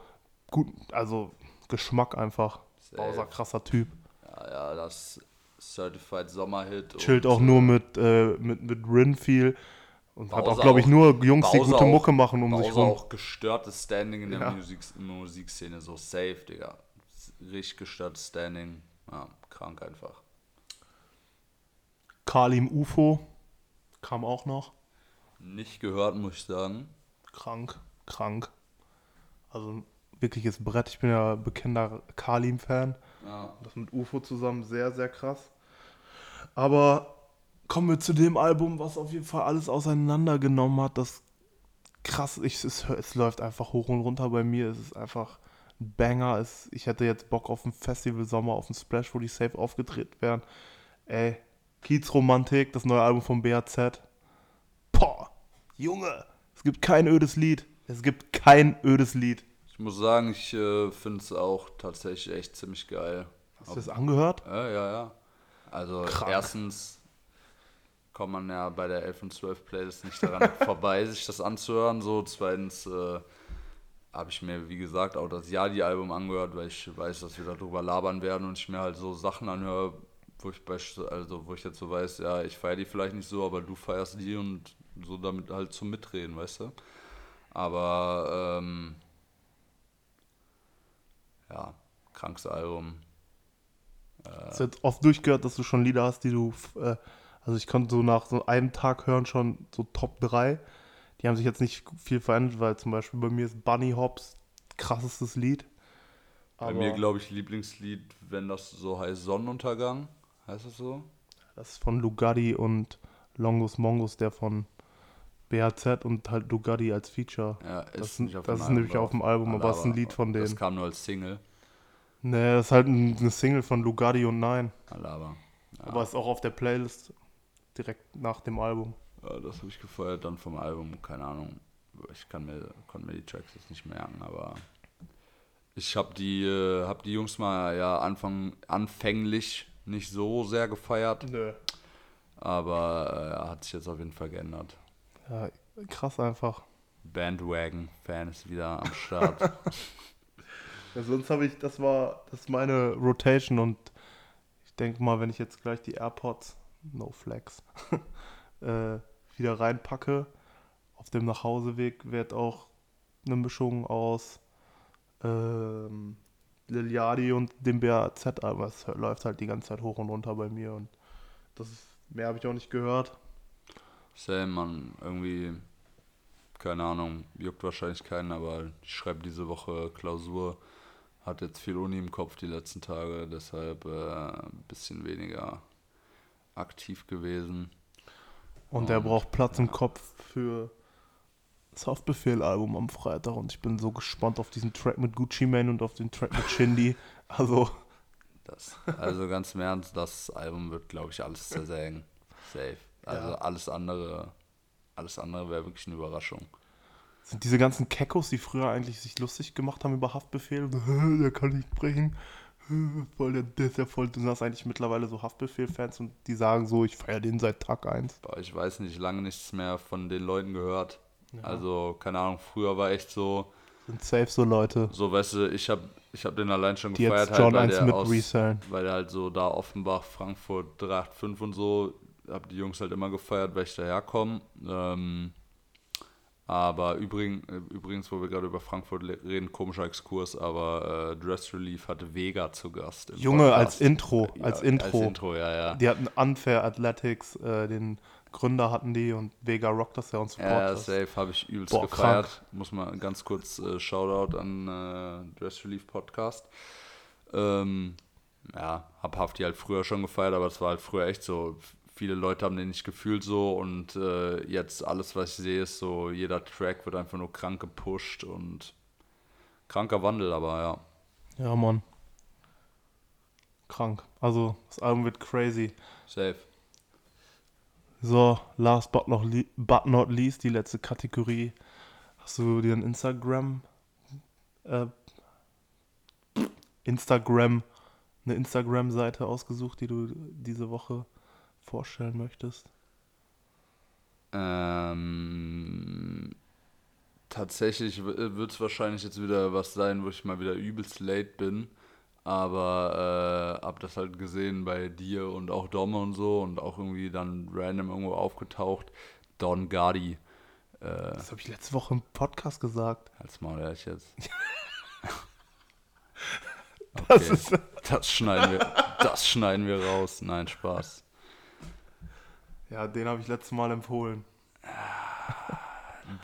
Speaker 1: gut, also Geschmack einfach.
Speaker 2: Safe.
Speaker 1: Bowser, krasser Typ.
Speaker 2: Ja, ja, das Certified Sommerhit.
Speaker 1: Chillt auch nur mit, äh, mit, mit Rin viel. Und hat auch,
Speaker 2: Bowser
Speaker 1: glaube ich, nur Jungs, die
Speaker 2: Bowser
Speaker 1: gute
Speaker 2: auch-
Speaker 1: Mucke machen um
Speaker 2: Bowser
Speaker 1: sich rum.
Speaker 2: auch gestörtes Standing in der
Speaker 1: Ja.
Speaker 2: Musik, Musikszene, so safe, Digga. Richtig gestörtes Standing. Ja, krank einfach.
Speaker 1: Kalim UFO kam auch noch.
Speaker 2: Nicht gehört, muss ich sagen.
Speaker 1: Krank, krank. Also wirkliches Brett. Ich bin ja bekennender Kalim-Fan.
Speaker 2: Ja.
Speaker 1: Das mit UFO zusammen sehr, sehr krass. Aber kommen wir zu dem Album, was auf jeden Fall alles auseinandergenommen hat. Das krass, ich, es, es läuft einfach hoch und runter bei mir. Es ist einfach ein Banger. Es, ich hätte jetzt Bock auf ein Festival Sommer, auf ein Splash, wo die safe aufgetreten wären. Ey, Kiezromantik, das neue Album von BAZ. Boah, Junge, es gibt kein ödes Lied. Es gibt kein ödes Lied.
Speaker 2: Ich muss sagen, ich äh, finde es auch tatsächlich echt ziemlich geil.
Speaker 1: Hast du das angehört?
Speaker 2: Ja, ja, ja. Also
Speaker 1: Krank.
Speaker 2: erstens kommt man ja bei der 11 und 12 Playlist nicht daran vorbei, sich das anzuhören. So, zweitens äh, habe ich mir, wie gesagt, auch das Yadi-Album angehört, weil ich weiß, dass wir darüber labern werden und ich mir halt so Sachen anhöre, wo ich beispielsweise, also wo ich jetzt so weiß, ja, ich feiere die vielleicht nicht so, aber du feierst die und so damit halt zum Mitreden, weißt du? Aber ähm, ja, krankes Album.
Speaker 1: Hast du jetzt oft durchgehört, dass du schon Lieder hast, die du, äh, also ich konnte so nach so einem Tag hören schon so Top 3. Die haben sich jetzt nicht viel verändert, weil zum Beispiel bei mir ist Bunny Hops krassestes Lied.
Speaker 2: Bei mir, glaube ich, Lieblingslied, wenn das so heißt, Sonnenuntergang. Heißt das so?
Speaker 1: das ist von Lugatti und Longus Mongus, der von BHZ und halt Lugatti als Feature.
Speaker 2: Ja,
Speaker 1: Das ist-
Speaker 2: nicht auf
Speaker 1: das ist nämlich auf dem Album, aber es ist ein Lied von
Speaker 2: Das
Speaker 1: denen.
Speaker 2: kam nur als Single.
Speaker 1: Nee, das ist halt ein- eine Single von Lugatti und Nein.
Speaker 2: Alaba.
Speaker 1: Aber ist auch auf der Playlist direkt nach dem Album.
Speaker 2: Ja, das habe ich gefeiert dann vom Album. Keine Ahnung. Ich kann mir, konnte mir die Tracks jetzt nicht merken, aber ich habe die, äh, hab die Jungs mal ja Anfang, anfänglich nicht so sehr gefeiert,
Speaker 1: Nö.
Speaker 2: aber äh, hat sich jetzt auf jeden Fall geändert.
Speaker 1: Ja, krass einfach.
Speaker 2: Bandwagon-Fan ist wieder am Start.
Speaker 1: Ja, sonst habe ich, das war, das ist meine Rotation und ich denke mal, wenn ich jetzt gleich die AirPods, no flex, äh, wieder reinpacke, auf dem Nachhauseweg wird auch eine Mischung aus ähm, Lil Yachty und dem BAZ, aber es läuft halt die ganze Zeit hoch und runter bei mir und das ist, mehr habe ich auch nicht gehört.
Speaker 2: Same, man, irgendwie, keine Ahnung, juckt wahrscheinlich keinen, aber ich schreibe diese Woche Klausur, hat jetzt viel Uni im Kopf die letzten Tage, deshalb äh, ein bisschen weniger aktiv gewesen.
Speaker 1: Und er
Speaker 2: Und,
Speaker 1: braucht Platz im Kopf für das Haftbefehl-Album am Freitag. Und ich bin so gespannt auf diesen Track mit Gucci Mane und auf den Track mit Shindy. Also,
Speaker 2: Das, also ganz im Ernst, das Album wird, glaube ich, alles zersägen. Safe. Also
Speaker 1: Ja.
Speaker 2: alles andere, alles andere wäre wirklich eine Überraschung.
Speaker 1: sind diese ganzen Kekos, die früher eigentlich sich lustig gemacht haben über Haftbefehl, so, "Hä, der kann nicht brechen, voll, der, der ist ja voll, du hast eigentlich mittlerweile so Haftbefehl-Fans und die sagen so, ich feiere den seit Tag 1.
Speaker 2: Boah, ich weiß nicht, lange nichts mehr von den Leuten gehört. Also, keine Ahnung, früher war echt so,
Speaker 1: Sind safe so Leute,
Speaker 2: so weißt du, ich habe ich hab den allein schon
Speaker 1: die
Speaker 2: gefeiert, halt,
Speaker 1: 1
Speaker 2: weil,
Speaker 1: mit
Speaker 2: der aus,
Speaker 1: resellen.
Speaker 2: weil der halt so da Offenbach, Frankfurt 385 und so, hab die Jungs halt immer gefeiert, weil ich daherkomme. Ähm, aber übrigens, übrigens, wo wir gerade über Frankfurt reden, komischer Exkurs, aber äh, Dress Relief hatte Vega zu Gast. im
Speaker 1: Junge,
Speaker 2: Podcast.
Speaker 1: als Intro,
Speaker 2: Ja,
Speaker 1: als Intro.
Speaker 2: Als Intro, ja, ja.
Speaker 1: Die hatten Unfair Athletics, äh, den Gründer hatten die und Vega rockt das ja und supportet
Speaker 2: Ja, safe habe ich übelst
Speaker 1: Boah,
Speaker 2: gefeiert. Muss mal ganz kurz äh, Shoutout an äh, Dress Relief Podcast. Ähm, ja, hab Hafti halt früher schon gefeiert, aber es war halt früher echt so. Viele Leute haben den nicht gefühlt so und äh, jetzt alles, was ich sehe, ist so, jeder Track wird einfach nur krank gepusht und kranker Wandel, aber ja,
Speaker 1: Ja, Mann. Krank. Also, das Album wird crazy.
Speaker 2: safe.
Speaker 1: So, last but not, but not least, die letzte Kategorie. Hast du dir ein Instagram, äh, Instagram, eine Instagram-Seite ausgesucht, die du diese Woche vorstellen möchtest?
Speaker 2: Ähm, tatsächlich wird es wahrscheinlich jetzt wieder was sein, wo ich mal wieder übelst late bin. Aber äh, hab das halt gesehen bei dir und auch Domme und so und auch irgendwie dann random irgendwo aufgetaucht. Don Gardi. Äh,
Speaker 1: Das habe ich letzte Woche im Podcast gesagt.
Speaker 2: als Maul ehrlich jetzt.
Speaker 1: Das
Speaker 2: Okay,
Speaker 1: ist,
Speaker 2: das schneiden wir, das schneiden wir raus. Nein, Spaß.
Speaker 1: Ja, den habe ich letztes Mal empfohlen.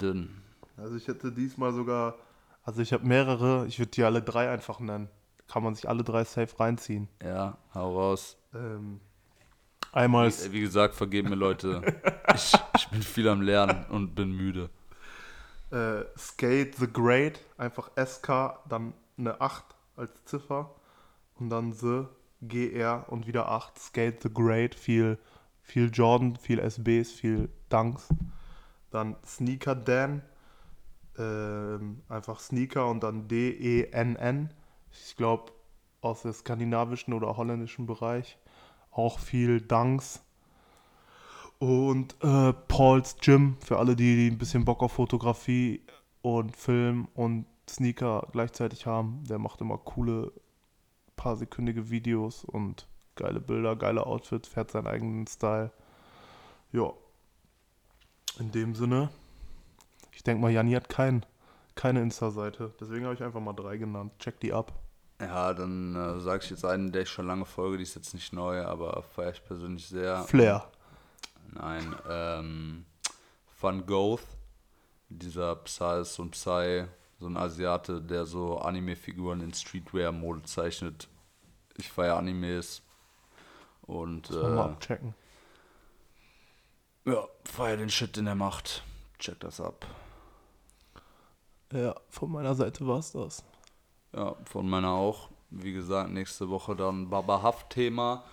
Speaker 2: Dünn.
Speaker 1: Also ich hätte diesmal sogar, also ich habe mehrere, ich würde die alle drei einfach nennen. Kann man sich alle drei safe reinziehen.
Speaker 2: Ja, hau raus.
Speaker 1: Ähm, einmal
Speaker 2: Wie, wie gesagt, vergeben mir Leute. Ich, ich bin viel am Lernen und bin müde.
Speaker 1: äh, Skate the Great, einfach SK, dann eine 8 als Ziffer und dann The GR und wieder 8, Skate the Great, viel, viel Jordan, viel SBs, viel Dunks. Dann Sneaker Dan, ähm, einfach Sneaker und dann D-E-N-N. Ich glaube aus dem skandinavischen oder holländischen Bereich. Auch viel Dunks. Und äh, Paul's Gym, für alle, die, die ein bisschen Bock auf Fotografie und Film und Sneaker gleichzeitig haben. Der macht immer coole, paar sekündige Videos und geile Bilder, geile Outfits, fährt seinen eigenen Style. Ja. In dem Sinne, ich denke mal, Janni hat kein, keine Insta-Seite. Deswegen habe ich einfach mal drei genannt. Check die ab.
Speaker 2: Ja, dann äh, sage ich jetzt einen, der ich schon lange folge, die ist jetzt nicht neu, aber feiere ich persönlich sehr.
Speaker 1: Flair.
Speaker 2: Nein, ähm, Van Goth, dieser Psy ist so ein Psy, so ein Asiate, der so Anime-Figuren in Streetwear-Mode zeichnet. Ich feiere Animes und
Speaker 1: man mal
Speaker 2: äh,
Speaker 1: abchecken.
Speaker 2: ja, feiere den Shit, den er macht. Check das ab.
Speaker 1: Ja, von meiner Seite war es das.
Speaker 2: Ja, von meiner auch. Wie gesagt, nächste Woche dann Baba Haft-Thema.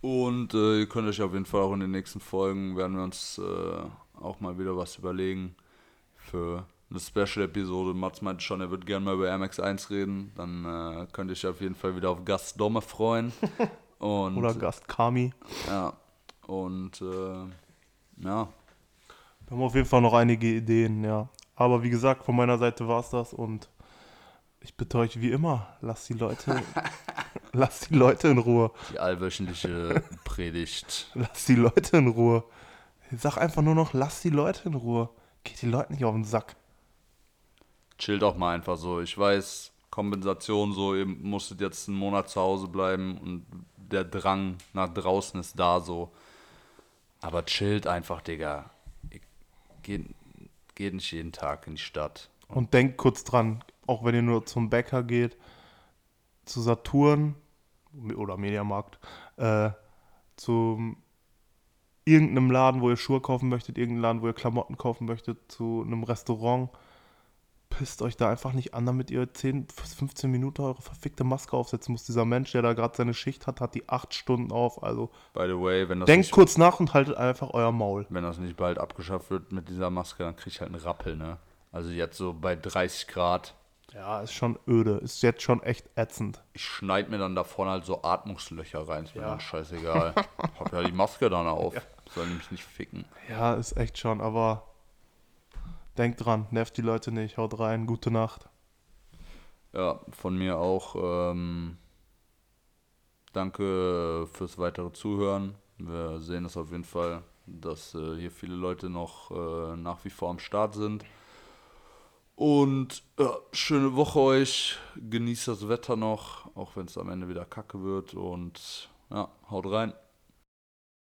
Speaker 2: Und äh, ihr könnt euch auf jeden Fall auch in den nächsten Folgen, werden wir uns äh, auch mal wieder was überlegen für eine Special-Episode. Mats meinte schon, er wird gerne mal über MX1 reden. Dann äh, könnt ihr euch auf jeden Fall wieder auf Gast Domme freuen. Und,
Speaker 1: Oder Gast Kami.
Speaker 2: Ja, und äh, ja,
Speaker 1: Wir haben auf jeden Fall noch einige Ideen, ja. Aber wie gesagt, von meiner Seite war es das und ich bitte euch wie immer, lasst die Leute, lasst die Leute in Ruhe.
Speaker 2: die allwöchentliche Predigt.
Speaker 1: Lasst die Leute in Ruhe. Ich sag einfach nur noch, lasst die Leute in Ruhe. Geht die Leute nicht auf den Sack.
Speaker 2: chillt auch mal einfach so. Ich weiß, Kompensation so, ihr musstet jetzt einen Monat zu Hause bleiben und der Drang nach draußen ist da so. Aber chillt einfach, Digga. geht, geht nicht jeden Tag in die Stadt.
Speaker 1: Und denkt kurz dran, auch wenn ihr nur zum Bäcker geht, zu Saturn oder Mediamarkt, äh, zu irgendeinem Laden, wo ihr Schuhe kaufen möchtet, irgendeinem Laden, wo ihr Klamotten kaufen möchtet, zu einem Restaurant. Pisst euch da einfach nicht an, damit ihr 10 bis 15 Minuten eure verfickte Maske aufsetzen muss. Dieser Mensch, der da gerade seine Schicht hat, hat die 8 Stunden auf. Also
Speaker 2: By the way, wenn das,
Speaker 1: denkt
Speaker 2: nicht,
Speaker 1: kurz nach und haltet einfach euer Maul.
Speaker 2: wenn das nicht bald abgeschafft wird mit dieser Maske, dann krieg ich halt einen Rappel, ne? Also jetzt so bei 30 Grad,
Speaker 1: Ja, ist schon öde. Ist jetzt schon echt ätzend.
Speaker 2: ich schneid mir dann da vorne halt so Atmungslöcher rein, ist mir
Speaker 1: Ja.
Speaker 2: dann scheißegal. Hab ja die Maske dann auf, soll nämlich nicht ficken.
Speaker 1: Ja, ist echt schon, aber denkt dran, nervt die Leute nicht, haut rein, gute Nacht.
Speaker 2: Ja, von mir auch. Ähm, danke fürs weitere Zuhören. Wir sehen es auf jeden Fall, dass äh, hier viele Leute noch äh, nach wie vor am Start sind. Und ja, schöne Woche euch. Genießt das Wetter noch, auch wenn es am Ende wieder kacke wird. Und ja, haut rein.